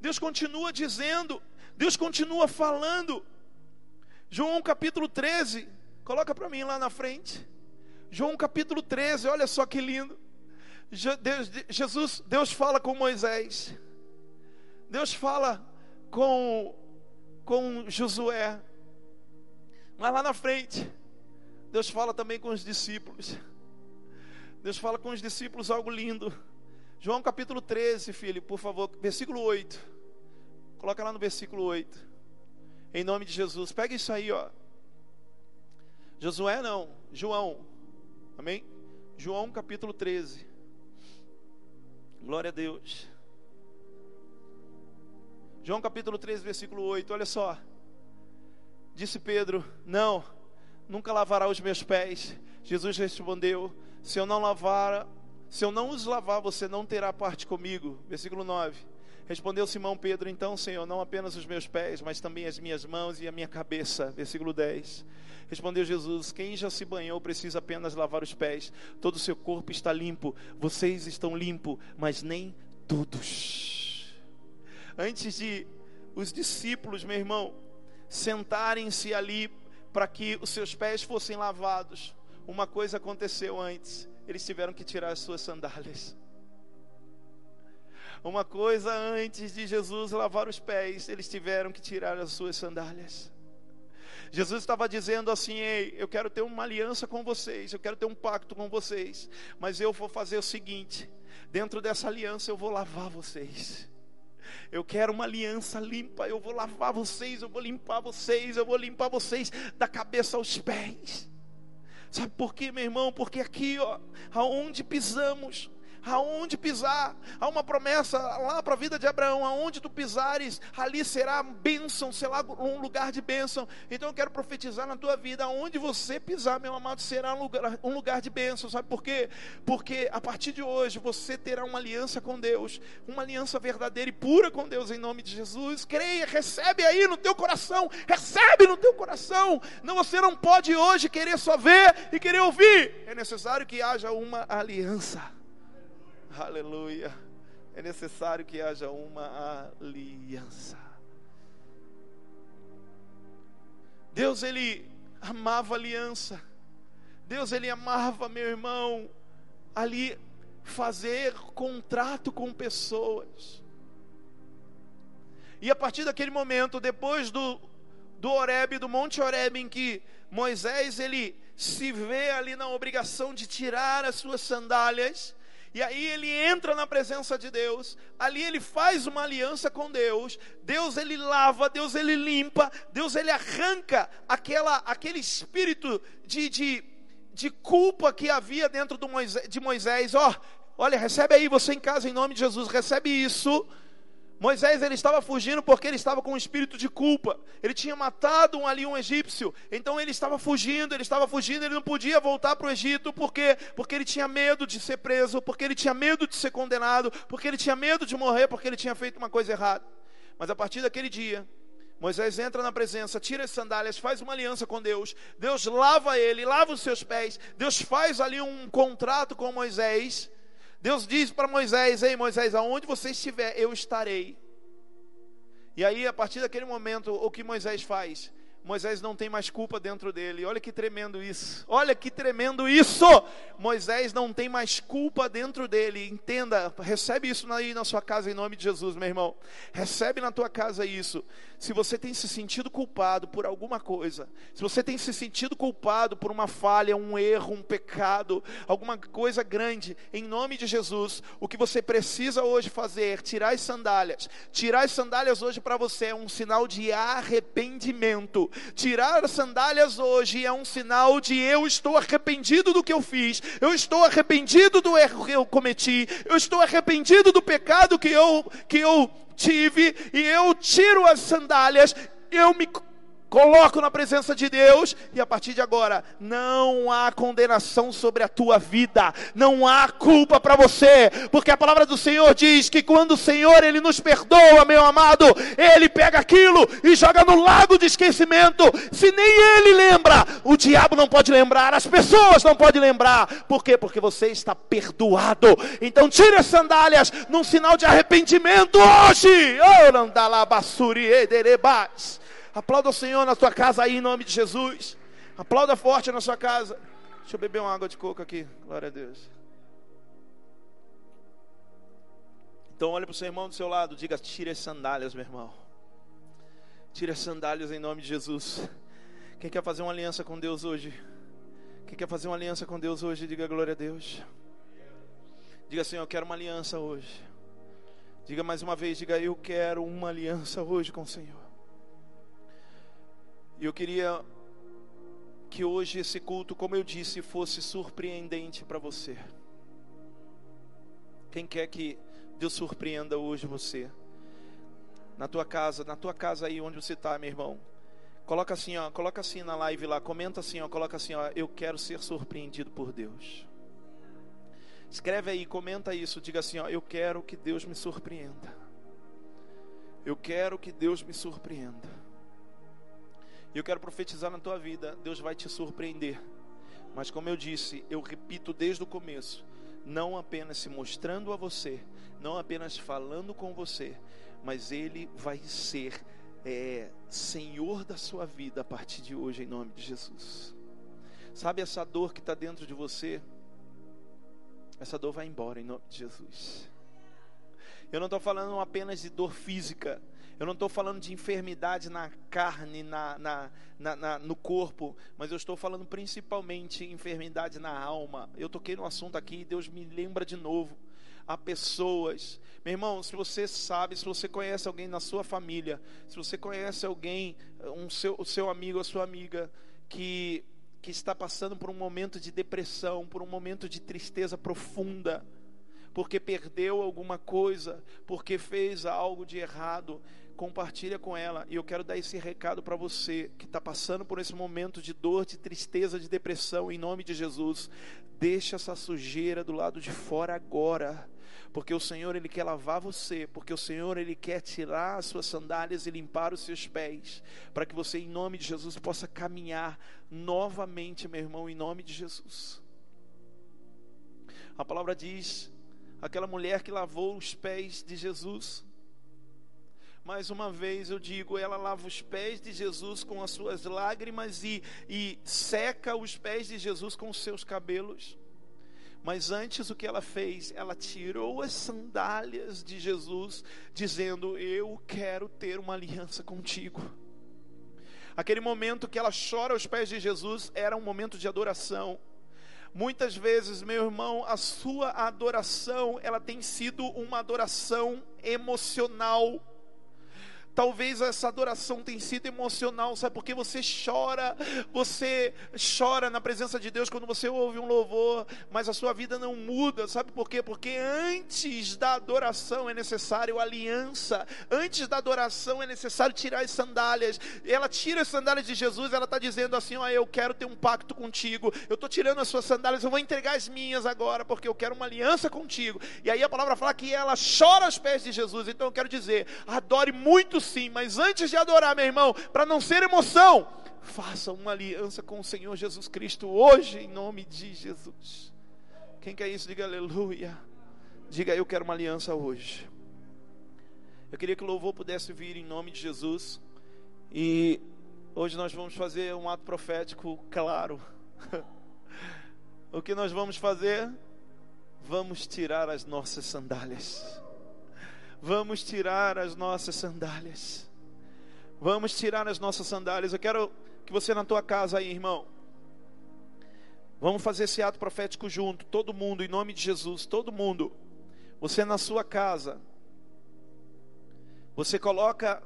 Deus continua dizendo, Deus continua falando. João capítulo 13, coloca para mim lá na frente. João capítulo 13, olha só que lindo. Deus, Jesus, Deus fala com Moisés. Deus fala com com Josué. Mas lá na frente, Deus fala também com os discípulos. Deus fala com os discípulos algo lindo. João capítulo 13, filho, por favor, versículo 8. Coloca lá no versículo 8. Em nome de Jesus. Pega isso aí, ó. Josué não, João. Amém? João capítulo 13. Glória a Deus. João capítulo 13, versículo 8. Olha só. Disse Pedro: Não nunca lavará os meus pés. Jesus respondeu: Se eu não lavar, se eu não os lavar, você não terá parte comigo. Versículo 9. Respondeu Simão Pedro: Então, Senhor, não apenas os meus pés, mas também as minhas mãos e a minha cabeça. Versículo 10. Respondeu Jesus: Quem já se banhou precisa apenas lavar os pés. Todo o seu corpo está limpo. Vocês estão limpos, mas nem todos. Antes de os discípulos, meu irmão, sentarem-se ali para que os seus pés fossem lavados, uma coisa aconteceu antes: eles tiveram que tirar as suas sandálias. Uma coisa antes de Jesus lavar os pés, eles tiveram que tirar as suas sandálias. Jesus estava dizendo assim: Ei, eu quero ter uma aliança com vocês, eu quero ter um pacto com vocês, mas eu vou fazer o seguinte: dentro dessa aliança eu vou lavar vocês. Eu quero uma aliança limpa. Eu vou lavar vocês, eu vou limpar vocês, eu vou limpar vocês da cabeça aos pés. Sabe por quê, meu irmão? Porque aqui, ó, aonde pisamos, aonde pisar. Há uma promessa lá para a vida de Abraão: aonde tu pisares, ali será bênção, será um lugar de bênção. Então eu quero profetizar na tua vida: aonde você pisar, meu amado, será um lugar, um lugar de bênção. Sabe por quê? Porque a partir de hoje você terá uma aliança com Deus, uma aliança verdadeira e pura com Deus, em nome de Jesus. Creia, recebe aí no teu coração, recebe no teu coração. Não, você não pode hoje querer só ver e querer ouvir. É necessário que haja uma aliança. Aleluia. É necessário que haja uma aliança. Deus ele amava aliança. Deus ele amava, meu irmão, ali fazer contrato com pessoas. E a partir daquele momento, depois do do Horebe, do Monte Horebe, em que Moisés ele se vê ali na obrigação de tirar as suas sandálias, e aí ele entra na presença de Deus, ali ele faz uma aliança com Deus, Deus ele lava, Deus ele limpa, Deus ele arranca aquela, aquele espírito de, de, de culpa que havia dentro do Moisés, de Moisés. Ó, oh, olha, recebe aí você em casa em nome de Jesus, recebe isso Moisés ele estava fugindo porque ele estava com um espírito de culpa. Ele tinha matado um, ali um egípcio. Então ele estava fugindo, ele estava fugindo, ele não podia voltar para o Egito porque porque ele tinha medo de ser preso, porque ele tinha medo de ser condenado, porque ele tinha medo de morrer, porque ele tinha feito uma coisa errada. Mas a partir daquele dia, Moisés entra na presença, tira as sandálias, faz uma aliança com Deus. Deus lava ele, lava os seus pés. Deus faz ali um contrato com Moisés. Deus diz para Moisés: Ei Moisés, aonde você estiver, eu estarei. E aí, a partir daquele momento, o que Moisés faz? Moisés não tem mais culpa dentro dele. Olha que tremendo isso. Olha que tremendo isso. Moisés não tem mais culpa dentro dele. Entenda, recebe isso aí na sua casa em nome de Jesus, meu irmão. Recebe na tua casa isso. Se você tem se sentido culpado por alguma coisa, se você tem se sentido culpado por uma falha, um erro, um pecado, alguma coisa grande, em nome de Jesus, o que você precisa hoje fazer, tirar as sandálias. Tirar as sandálias hoje para você é um sinal de arrependimento Tirar as sandálias hoje é um sinal de eu estou arrependido do que eu fiz, eu estou arrependido do erro que eu cometi, eu estou arrependido do pecado que eu, que eu tive, e eu tiro as sandálias, eu me Coloco na presença de Deus e a partir de agora não há condenação sobre a tua vida, não há culpa para você, porque a palavra do Senhor diz que quando o Senhor ele nos perdoa, meu amado, ele pega aquilo e joga no lago de esquecimento. Se nem ele lembra, o diabo não pode lembrar, as pessoas não podem lembrar. Por quê? Porque você está perdoado. Então tire as sandálias num sinal de arrependimento hoje. Oh, Aplauda o Senhor na sua casa aí, em nome de Jesus. Aplauda forte na sua casa. Deixa eu beber uma água de coco aqui. Glória a Deus. Então olhe para o seu irmão do seu lado, diga: tire as sandálias, meu irmão. Tire as sandálias em nome de Jesus. Quem quer fazer uma aliança com Deus hoje? Quem quer fazer uma aliança com Deus hoje, diga glória a Deus. Diga assim: Eu quero uma aliança hoje. Diga mais uma vez: Diga, eu quero uma aliança hoje com o Senhor. E eu queria que hoje esse culto, como eu disse, fosse surpreendente para você. Quem quer que Deus surpreenda hoje você? Na tua casa, na tua casa aí onde você está, meu irmão. Coloca assim, ó, coloca assim na live lá, comenta assim, ó, coloca assim, ó, eu quero ser surpreendido por Deus. Escreve aí, comenta isso, diga assim, ó, eu quero que Deus me surpreenda. Eu quero que Deus me surpreenda. E eu quero profetizar na tua vida, Deus vai te surpreender. Mas como eu disse, eu repito desde o começo, não apenas se mostrando a você, não apenas falando com você, mas Ele vai ser é, Senhor da sua vida a partir de hoje, em nome de Jesus. Sabe essa dor que está dentro de você? Essa dor vai embora em nome de Jesus. Eu não estou falando apenas de dor física, eu não estou falando de enfermidade na carne, na, na, na, na, no corpo, mas eu estou falando principalmente enfermidade na alma. Eu toquei no assunto aqui e Deus me lembra de novo. Há pessoas, meu irmão, se você sabe, se você conhece alguém na sua família, se você conhece alguém, um seu, o seu amigo, a sua amiga, que, que está passando por um momento de depressão, por um momento de tristeza profunda, porque perdeu alguma coisa, porque fez algo de errado, compartilha com ela. E eu quero dar esse recado para você que está passando por esse momento de dor, de tristeza, de depressão, em nome de Jesus. Deixa essa sujeira do lado de fora agora. Porque o Senhor ele quer lavar você, porque o Senhor ele quer tirar as suas sandálias e limpar os seus pés, para que você em nome de Jesus possa caminhar novamente, meu irmão, em nome de Jesus. A palavra diz: aquela mulher que lavou os pés de Jesus, mais uma vez eu digo, ela lava os pés de Jesus com as suas lágrimas e, e seca os pés de Jesus com os seus cabelos. Mas antes o que ela fez? Ela tirou as sandálias de Jesus, dizendo: Eu quero ter uma aliança contigo. Aquele momento que ela chora aos pés de Jesus era um momento de adoração. Muitas vezes, meu irmão, a sua adoração, ela tem sido uma adoração emocional Talvez essa adoração tenha sido emocional, sabe? Porque você chora, você chora na presença de Deus quando você ouve um louvor, mas a sua vida não muda, sabe por quê? Porque antes da adoração é necessário aliança, antes da adoração é necessário tirar as sandálias. Ela tira as sandálias de Jesus, ela está dizendo assim: Ó, eu quero ter um pacto contigo, eu estou tirando as suas sandálias, eu vou entregar as minhas agora, porque eu quero uma aliança contigo. E aí a palavra fala que ela chora aos pés de Jesus, então eu quero dizer: adore muito sim, mas antes de adorar, meu irmão, para não ser emoção, faça uma aliança com o Senhor Jesus Cristo hoje, em nome de Jesus. Quem quer isso, diga aleluia. Diga, eu quero uma aliança hoje. Eu queria que o louvor pudesse vir em nome de Jesus. E hoje nós vamos fazer um ato profético claro. o que nós vamos fazer? Vamos tirar as nossas sandálias. Vamos tirar as nossas sandálias. Vamos tirar as nossas sandálias. Eu quero que você na tua casa aí, irmão. Vamos fazer esse ato profético junto, todo mundo, em nome de Jesus, todo mundo. Você na sua casa. Você coloca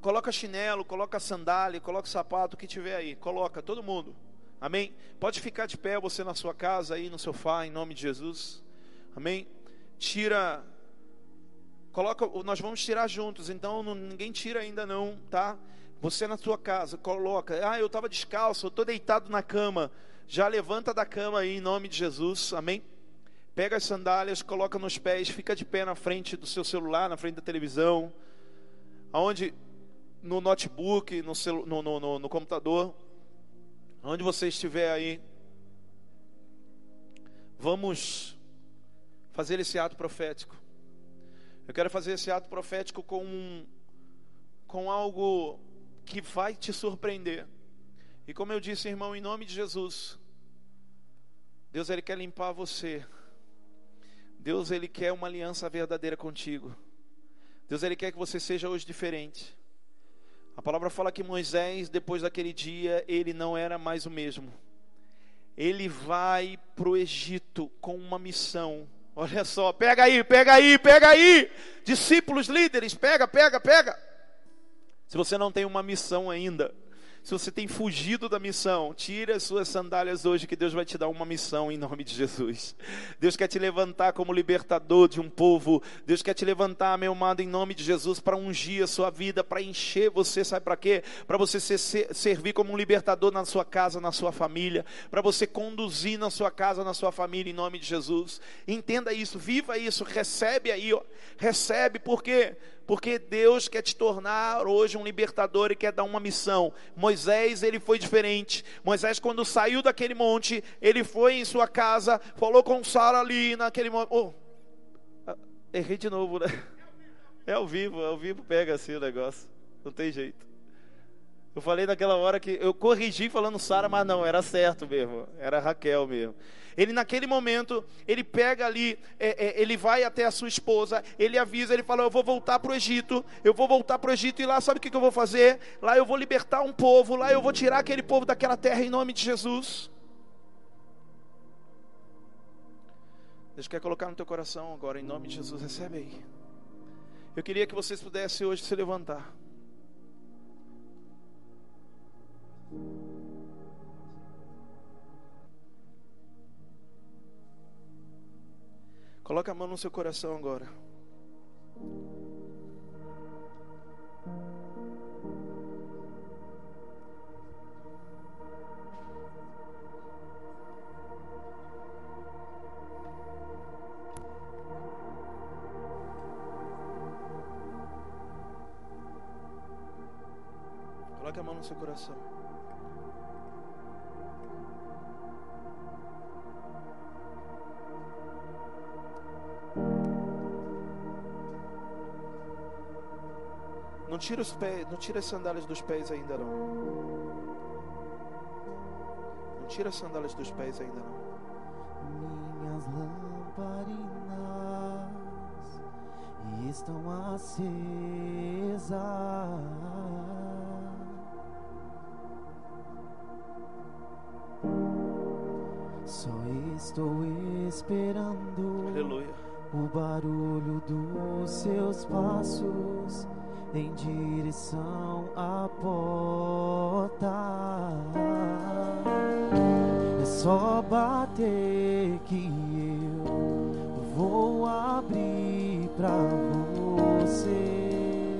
Coloca chinelo, coloca sandália, coloca sapato, o que tiver aí. Coloca, todo mundo. Amém? Pode ficar de pé você na sua casa aí, no sofá, em nome de Jesus. Amém? Tira. Coloca, nós vamos tirar juntos, então não, ninguém tira ainda não, tá? Você na sua casa, coloca. Ah, eu estava descalço, eu estou deitado na cama. Já levanta da cama aí em nome de Jesus. Amém? Pega as sandálias, coloca nos pés, fica de pé na frente do seu celular, na frente da televisão. Aonde no notebook, no, celu, no, no, no, no computador, onde você estiver aí, vamos fazer esse ato profético. Eu quero fazer esse ato profético com, um, com algo que vai te surpreender. E como eu disse, irmão, em nome de Jesus, Deus ele quer limpar você. Deus ele quer uma aliança verdadeira contigo. Deus ele quer que você seja hoje diferente. A palavra fala que Moisés, depois daquele dia, ele não era mais o mesmo. Ele vai para o Egito com uma missão. Olha só, pega aí, pega aí, pega aí. Discípulos, líderes, pega, pega, pega. Se você não tem uma missão ainda, se você tem fugido da missão, tire as suas sandálias hoje, que Deus vai te dar uma missão em nome de Jesus. Deus quer te levantar como libertador de um povo. Deus quer te levantar, meu amado, em nome de Jesus, para ungir a sua vida, para encher você, sabe para quê? Para você ser, ser, servir como um libertador na sua casa, na sua família, para você conduzir na sua casa, na sua família, em nome de Jesus. Entenda isso, viva isso, recebe aí, ó. recebe, por quê? Porque Deus quer te tornar hoje um libertador e quer dar uma missão. Moisés, ele foi diferente. Moisés, quando saiu daquele monte, ele foi em sua casa, falou com Sara ali naquele monte. Oh, errei de novo, né? É ao vivo, é ao vivo pega assim o negócio. Não tem jeito. Eu falei naquela hora que eu corrigi falando Sara, mas não, era certo mesmo. Era Raquel mesmo. Ele naquele momento, ele pega ali, é, é, ele vai até a sua esposa, ele avisa, ele fala: Eu vou voltar para o Egito, eu vou voltar para o Egito, e lá sabe o que, que eu vou fazer? Lá eu vou libertar um povo, lá eu vou tirar aquele povo daquela terra em nome de Jesus. Deus quer colocar no teu coração agora, em nome de Jesus, recebe aí. Eu queria que vocês pudessem hoje se levantar. Coloque a mão no seu coração agora. Coloque a mão no seu coração. Não tira os pés, não tira as sandálias dos pés ainda não. Não tira as sandálias dos pés ainda não. Minhas lamparinas estão acesas. Só estou esperando Aleluia. o barulho dos seus passos em direção à porta. É só bater que eu vou abrir pra você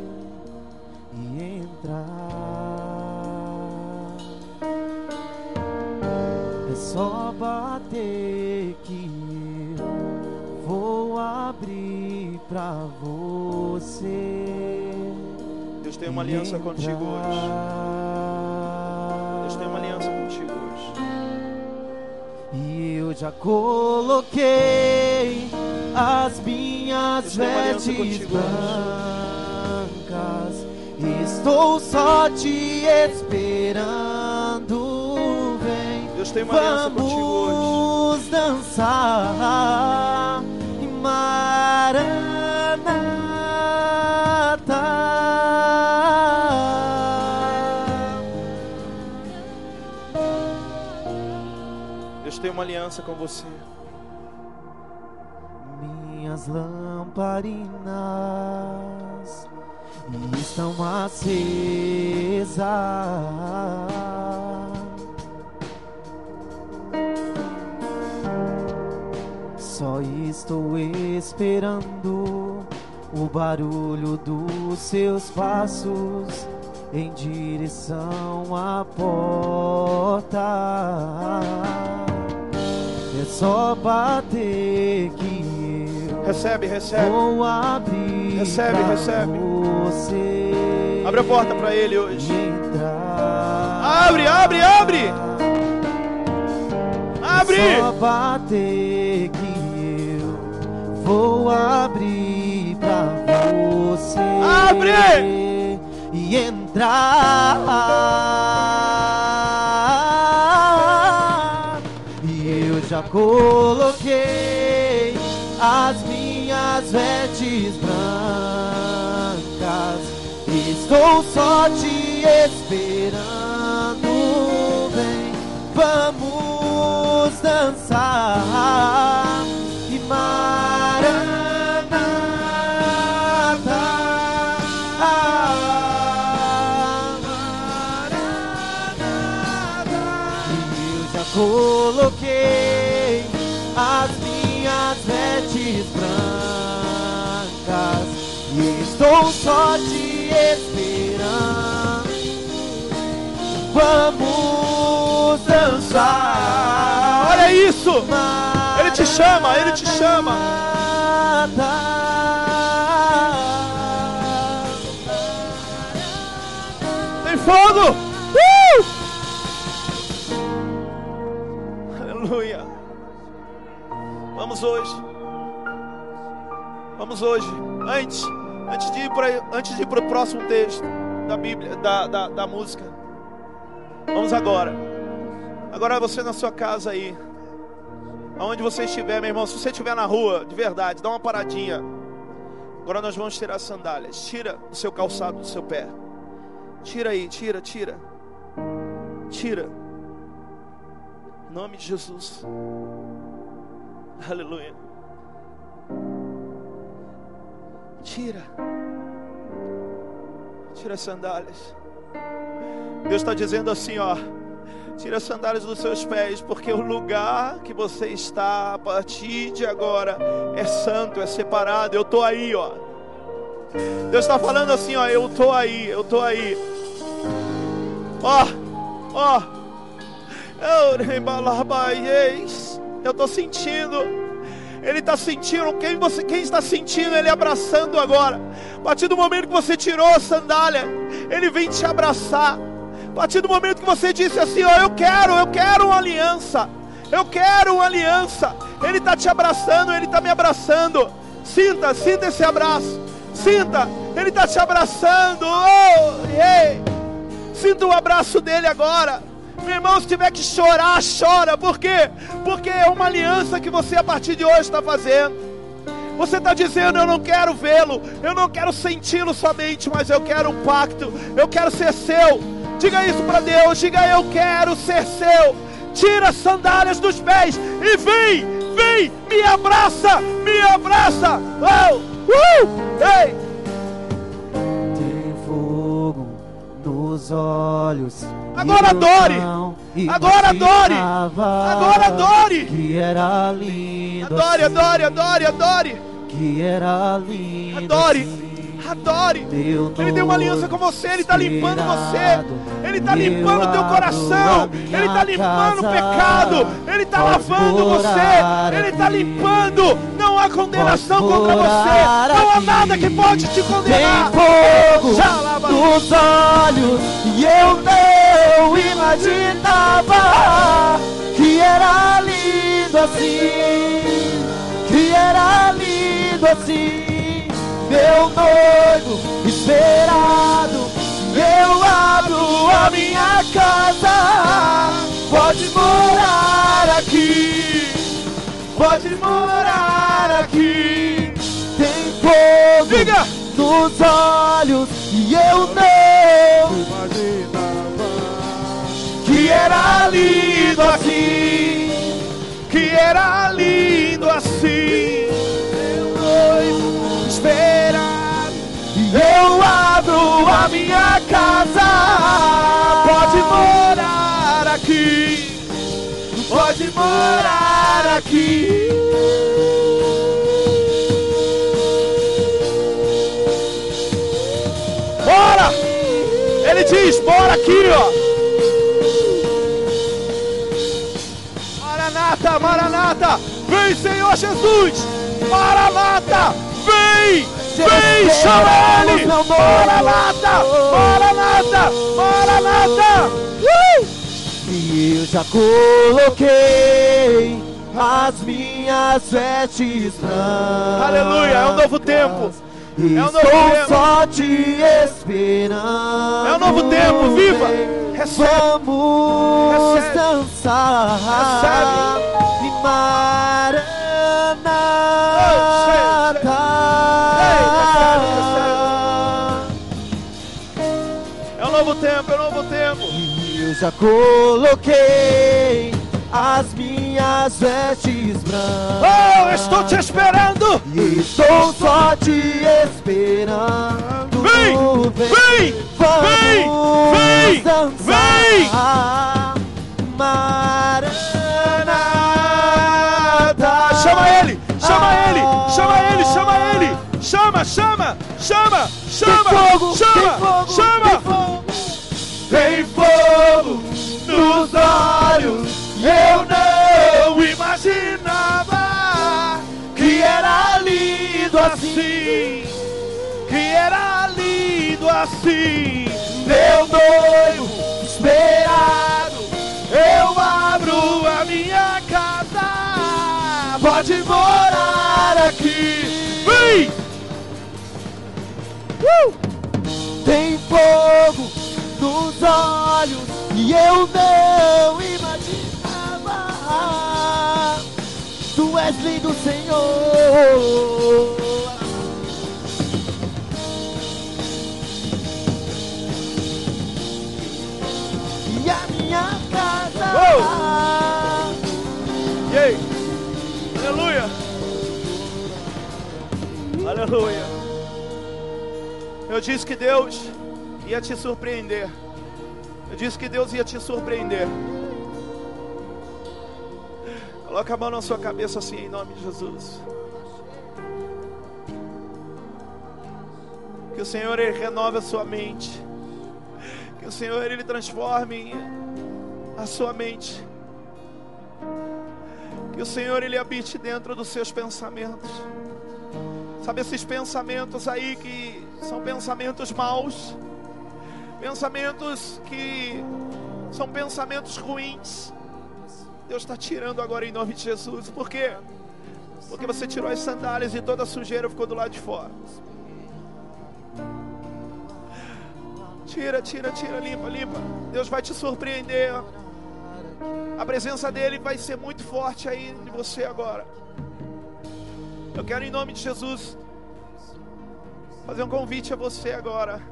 e entrar. É só bater que eu vou abrir pra você. Deus tem uma aliança contigo hoje. Deus tem uma aliança contigo hoje. E eu já coloquei as minhas vestes brancas. Estou só te esperando. Vem, Deus tem uma aliança contigo hoje. vamos dançar. E Maranata. Uma aliança com você. minhas lamparinas estão acesas. Só estou esperando o barulho dos seus passos em direção à porta. Só bater que eu Recebe, recebe. vou abrir. Recebe, recebe. Você Abre a porta para ele hoje. Abre, abre, abre. Abre. Só bater que eu vou abrir pra você. Abre! E entrar. Já coloquei as minhas vestes brancas. Estou só te esperando. Vem, vamos dançar. E Maranata. Coloquei as minhas vestes brancas e estou só te esperando. Vamos dançar. Olha isso. Ele te chama, ele te chama. Tem fogo. Vamos hoje. Vamos hoje. Antes, antes de ir para antes de ir para o próximo texto da Bíblia, da, da, da música. Vamos agora. Agora você na sua casa aí. Aonde você estiver, meu irmão, se você estiver na rua, de verdade, dá uma paradinha. Agora nós vamos tirar as sandálias. Tira o seu calçado do seu pé. Tira aí, tira, tira. Tira. Em nome de Jesus. Aleluia. Tira. Tira as sandálias. Deus está dizendo assim, ó. Tira as sandálias dos seus pés, porque o lugar que você está a partir de agora é santo, é separado. Eu estou aí, ó. Deus está falando assim, ó. Eu estou aí, eu estou aí. Ó, ó. Eu estou sentindo. Ele está sentindo. Quem, você, quem está sentindo Ele abraçando agora? A partir do momento que você tirou a sandália, Ele vem te abraçar. A partir do momento que você disse assim: Ó, eu quero, eu quero uma aliança. Eu quero uma aliança. Ele está te abraçando, Ele está me abraçando. Sinta, sinta esse abraço. Sinta, Ele está te abraçando. Oh, ei. Sinta o abraço dele agora. Meu irmão, se tiver que chorar, chora. Por quê? Porque é uma aliança que você a partir de hoje está fazendo. Você está dizendo: Eu não quero vê-lo, eu não quero senti-lo somente, mas eu quero um pacto, eu quero ser seu. Diga isso para Deus: diga, eu quero ser seu. Tira as sandálias dos pés e vem, vem, me abraça, me abraça. Oh, uh, ei. Tem fogo nos olhos. Agora adore! Agora adore! Agora adore! Que era lindo. Adore, assim, adore, adore, adore. Que era lindo. Adore. assim. Adore. Ele tem uma aliança com você, ele está limpando você. Ele está limpando o teu coração. Ele está limpando o pecado. Ele está lavando você. Ele está limpando. Não há condenação contra você. Não há nada que pode te Tem condenar. fogo Xalaba. nos olhos e eu não imaginava que era lindo assim, que era lindo assim, meu noivo esperado. Eu abro a minha casa, pode morar aqui, pode morar aqui. Tem fogo Diga. nos olhos e eu não que era lindo assim, Que era lindo assim. meu noivo esperado. E eu abro minha casa. Pode morar aqui. Pode morar aqui. Bora! Ele diz: bora aqui, ó. Vem Senhor Jesus, Maranata, vem, vem, chama Ele, Maranata, Maranata, Maranata, uh! E eu já coloquei as minhas vestes brancas. Aleluia, é um novo tempo. É um novo estou tempo. só te esperando. É um novo tempo, viva. Recebe. Vamos Recebe. dançar. Recebe. E Maranata. Tempo, é novo tempo. E eu já coloquei as minhas vestes brancas. Oh, estou te esperando. E estou só te esperando. Vem, vem, vem, vem, dançar. Maranata. Chama ele, chama ele, chama ele, chama ele. Chama, chama, chama, chama, chama, chama. Eu não imaginava que era lindo assim. Que era lindo assim. Meu noivo esperado. Eu abro a minha casa. Pode morar aqui. Vem! Uh! Tem fogo nos olhos e eu não imaginava. És lindo, Senhor. E a minha casa. Aí? Aleluia! Aleluia! Eu disse que Deus ia te surpreender. Eu disse que Deus ia te surpreender. Coloca a mão na sua cabeça assim, em nome de Jesus. Que o Senhor ele renove a sua mente. Que o Senhor ele transforme a sua mente. Que o Senhor ele habite dentro dos seus pensamentos. Sabe esses pensamentos aí que são pensamentos maus, pensamentos que são pensamentos ruins. Deus está tirando agora em nome de Jesus. Por quê? Porque você tirou as sandálias e toda a sujeira ficou do lado de fora. Tira, tira, tira, limpa, limpa. Deus vai te surpreender. A presença dele vai ser muito forte aí em você agora. Eu quero em nome de Jesus fazer um convite a você agora.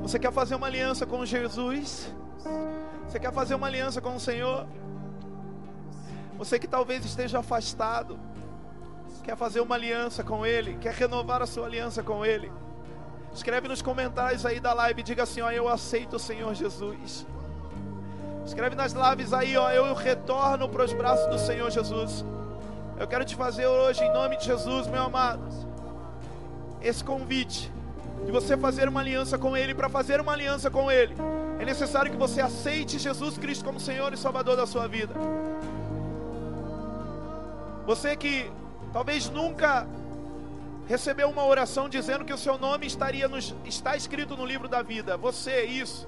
Você quer fazer uma aliança com Jesus? Você quer fazer uma aliança com o Senhor? Você que talvez esteja afastado, quer fazer uma aliança com Ele, quer renovar a sua aliança com Ele? Escreve nos comentários aí da live, diga assim: ó, eu aceito o Senhor Jesus. Escreve nas lives aí, ó, eu retorno para os braços do Senhor Jesus. Eu quero te fazer hoje, em nome de Jesus, meu amado, esse convite de você fazer uma aliança com Ele. Para fazer uma aliança com Ele, é necessário que você aceite Jesus Cristo como Senhor e Salvador da sua vida. Você que talvez nunca recebeu uma oração dizendo que o seu nome estaria nos, está escrito no livro da vida. Você, isso.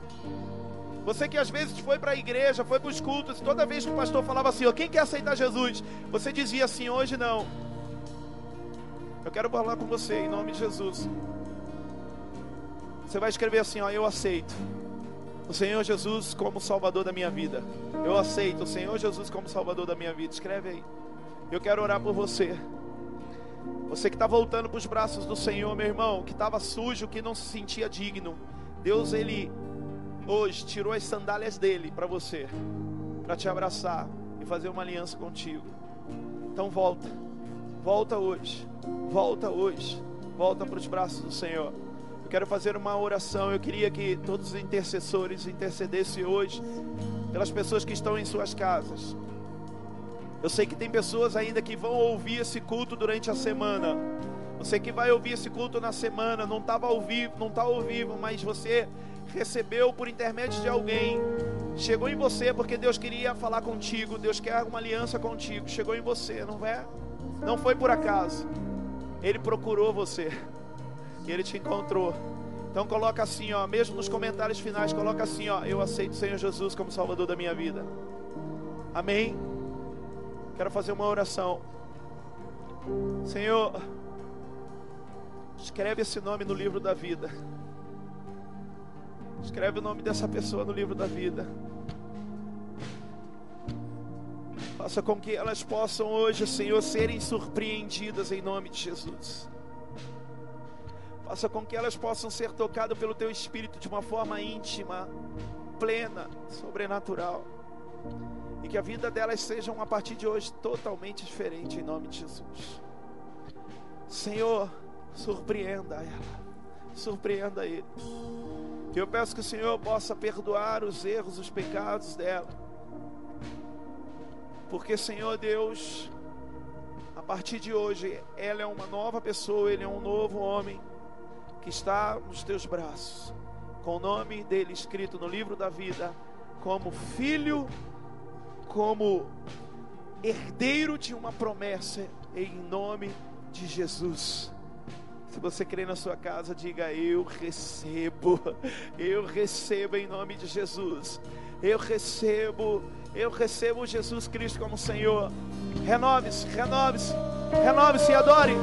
Você que às vezes foi para a igreja, foi para os cultos, toda vez que o pastor falava assim, ó, quem quer aceitar Jesus? Você dizia assim, hoje não. Eu quero falar com você em nome de Jesus. Você vai escrever assim, ó, eu aceito o Senhor Jesus como Salvador da minha vida. Eu aceito o Senhor Jesus como Salvador da minha vida. Escreve aí. Eu quero orar por você. Você que está voltando para os braços do Senhor, meu irmão, que estava sujo, que não se sentia digno. Deus, Ele hoje tirou as sandálias dele para você, para te abraçar e fazer uma aliança contigo. Então volta, volta hoje, volta hoje, volta para os braços do Senhor. Eu quero fazer uma oração. Eu queria que todos os intercessores intercedessem hoje pelas pessoas que estão em suas casas. Eu sei que tem pessoas ainda que vão ouvir esse culto durante a semana. Você que vai ouvir esse culto na semana, não estava ao vivo, não está ao vivo, mas você recebeu por intermédio de alguém. Chegou em você porque Deus queria falar contigo, Deus quer uma aliança contigo. Chegou em você, não é? Não foi por acaso. Ele procurou você. E ele te encontrou. Então coloca assim, ó, mesmo nos comentários finais, coloca assim, ó, eu aceito o Senhor Jesus como Salvador da minha vida. Amém. Quero fazer uma oração. Senhor, escreve esse nome no livro da vida. Escreve o nome dessa pessoa no livro da vida. Faça com que elas possam hoje, Senhor, serem surpreendidas em nome de Jesus. Faça com que elas possam ser tocadas pelo Teu Espírito de uma forma íntima, plena, sobrenatural. E que a vida delas seja, a partir de hoje, totalmente diferente em nome de Jesus. Senhor, surpreenda ela. Surpreenda ele. Eu peço que o Senhor possa perdoar os erros, os pecados dela. Porque, Senhor Deus, a partir de hoje, ela é uma nova pessoa, ele é um novo homem que está nos teus braços, com o nome dele escrito no livro da vida, como filho, como herdeiro de uma promessa, em nome de Jesus. Se você crê na sua casa, diga: Eu recebo, eu recebo em nome de Jesus. Eu recebo, eu recebo Jesus Cristo como Senhor. Renove-se, renove-se, renove-se e adore,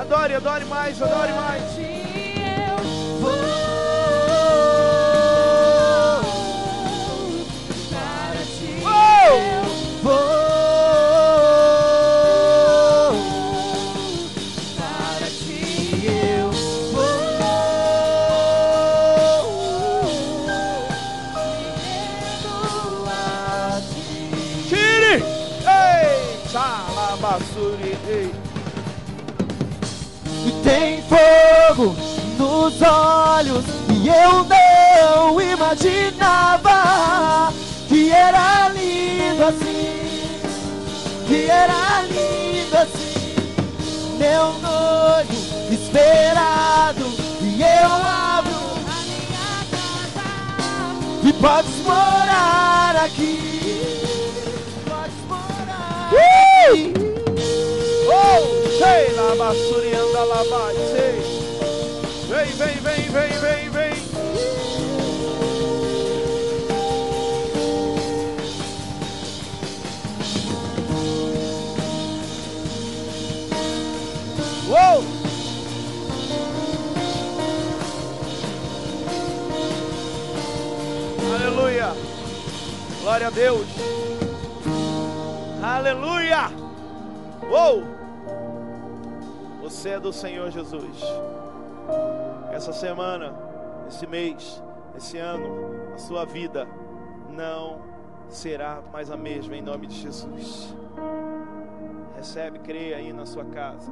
adore, adore mais, adore mais. Olhos e eu não imaginava que era lindo assim, que era lindo assim, meu noivo esperado e eu abro a minha casa e podes morar aqui, podes morar. Uh! Oh, sei lá, basurianda lá, sei. Vem, vem, vem, vem, vem, vem. Uou! Aleluia! Glória a Deus! Aleluia! Uou! Você é do Senhor Jesus essa semana, esse mês, esse ano, a sua vida não será mais a mesma em nome de Jesus. Recebe, creia aí na sua casa.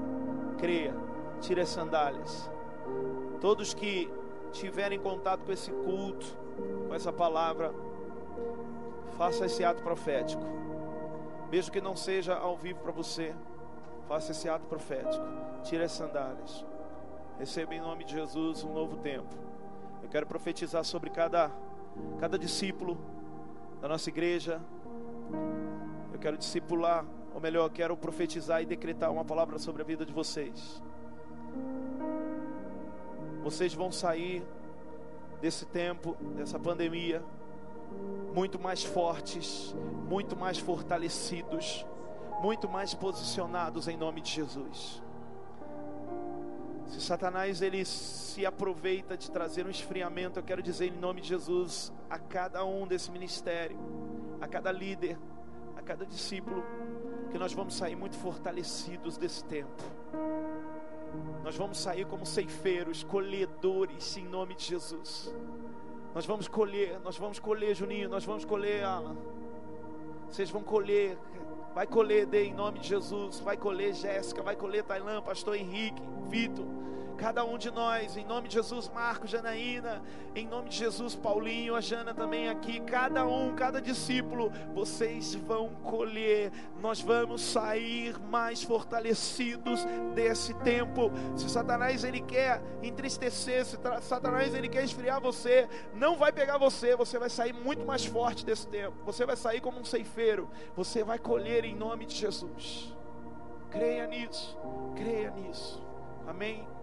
Creia, tire as sandálias. Todos que tiverem contato com esse culto, com essa palavra, faça esse ato profético. Mesmo que não seja ao vivo para você, faça esse ato profético. Tire as sandálias. Receba em nome de Jesus um novo tempo. Eu quero profetizar sobre cada, cada discípulo da nossa igreja. Eu quero discipular, ou melhor, quero profetizar e decretar uma palavra sobre a vida de vocês. Vocês vão sair desse tempo, dessa pandemia, muito mais fortes, muito mais fortalecidos, muito mais posicionados em nome de Jesus. Se Satanás ele se aproveita de trazer um esfriamento, eu quero dizer em nome de Jesus a cada um desse ministério, a cada líder, a cada discípulo, que nós vamos sair muito fortalecidos desse tempo. Nós vamos sair como ceifeiros, colhedores em nome de Jesus. Nós vamos colher, nós vamos colher, Juninho, nós vamos colher, Alan. Vocês vão colher, vai colher, Dê, em nome de Jesus. Vai colher, Jéssica, vai colher, Tailã, Pastor Henrique, Vitor Cada um de nós, em nome de Jesus, Marco, Janaína, em nome de Jesus, Paulinho, a Jana também aqui, cada um, cada discípulo, vocês vão colher. Nós vamos sair mais fortalecidos desse tempo. Se Satanás ele quer entristecer, se Satanás ele quer esfriar você, não vai pegar você, você vai sair muito mais forte desse tempo. Você vai sair como um ceifeiro, você vai colher em nome de Jesus. Creia nisso, creia nisso. Amém.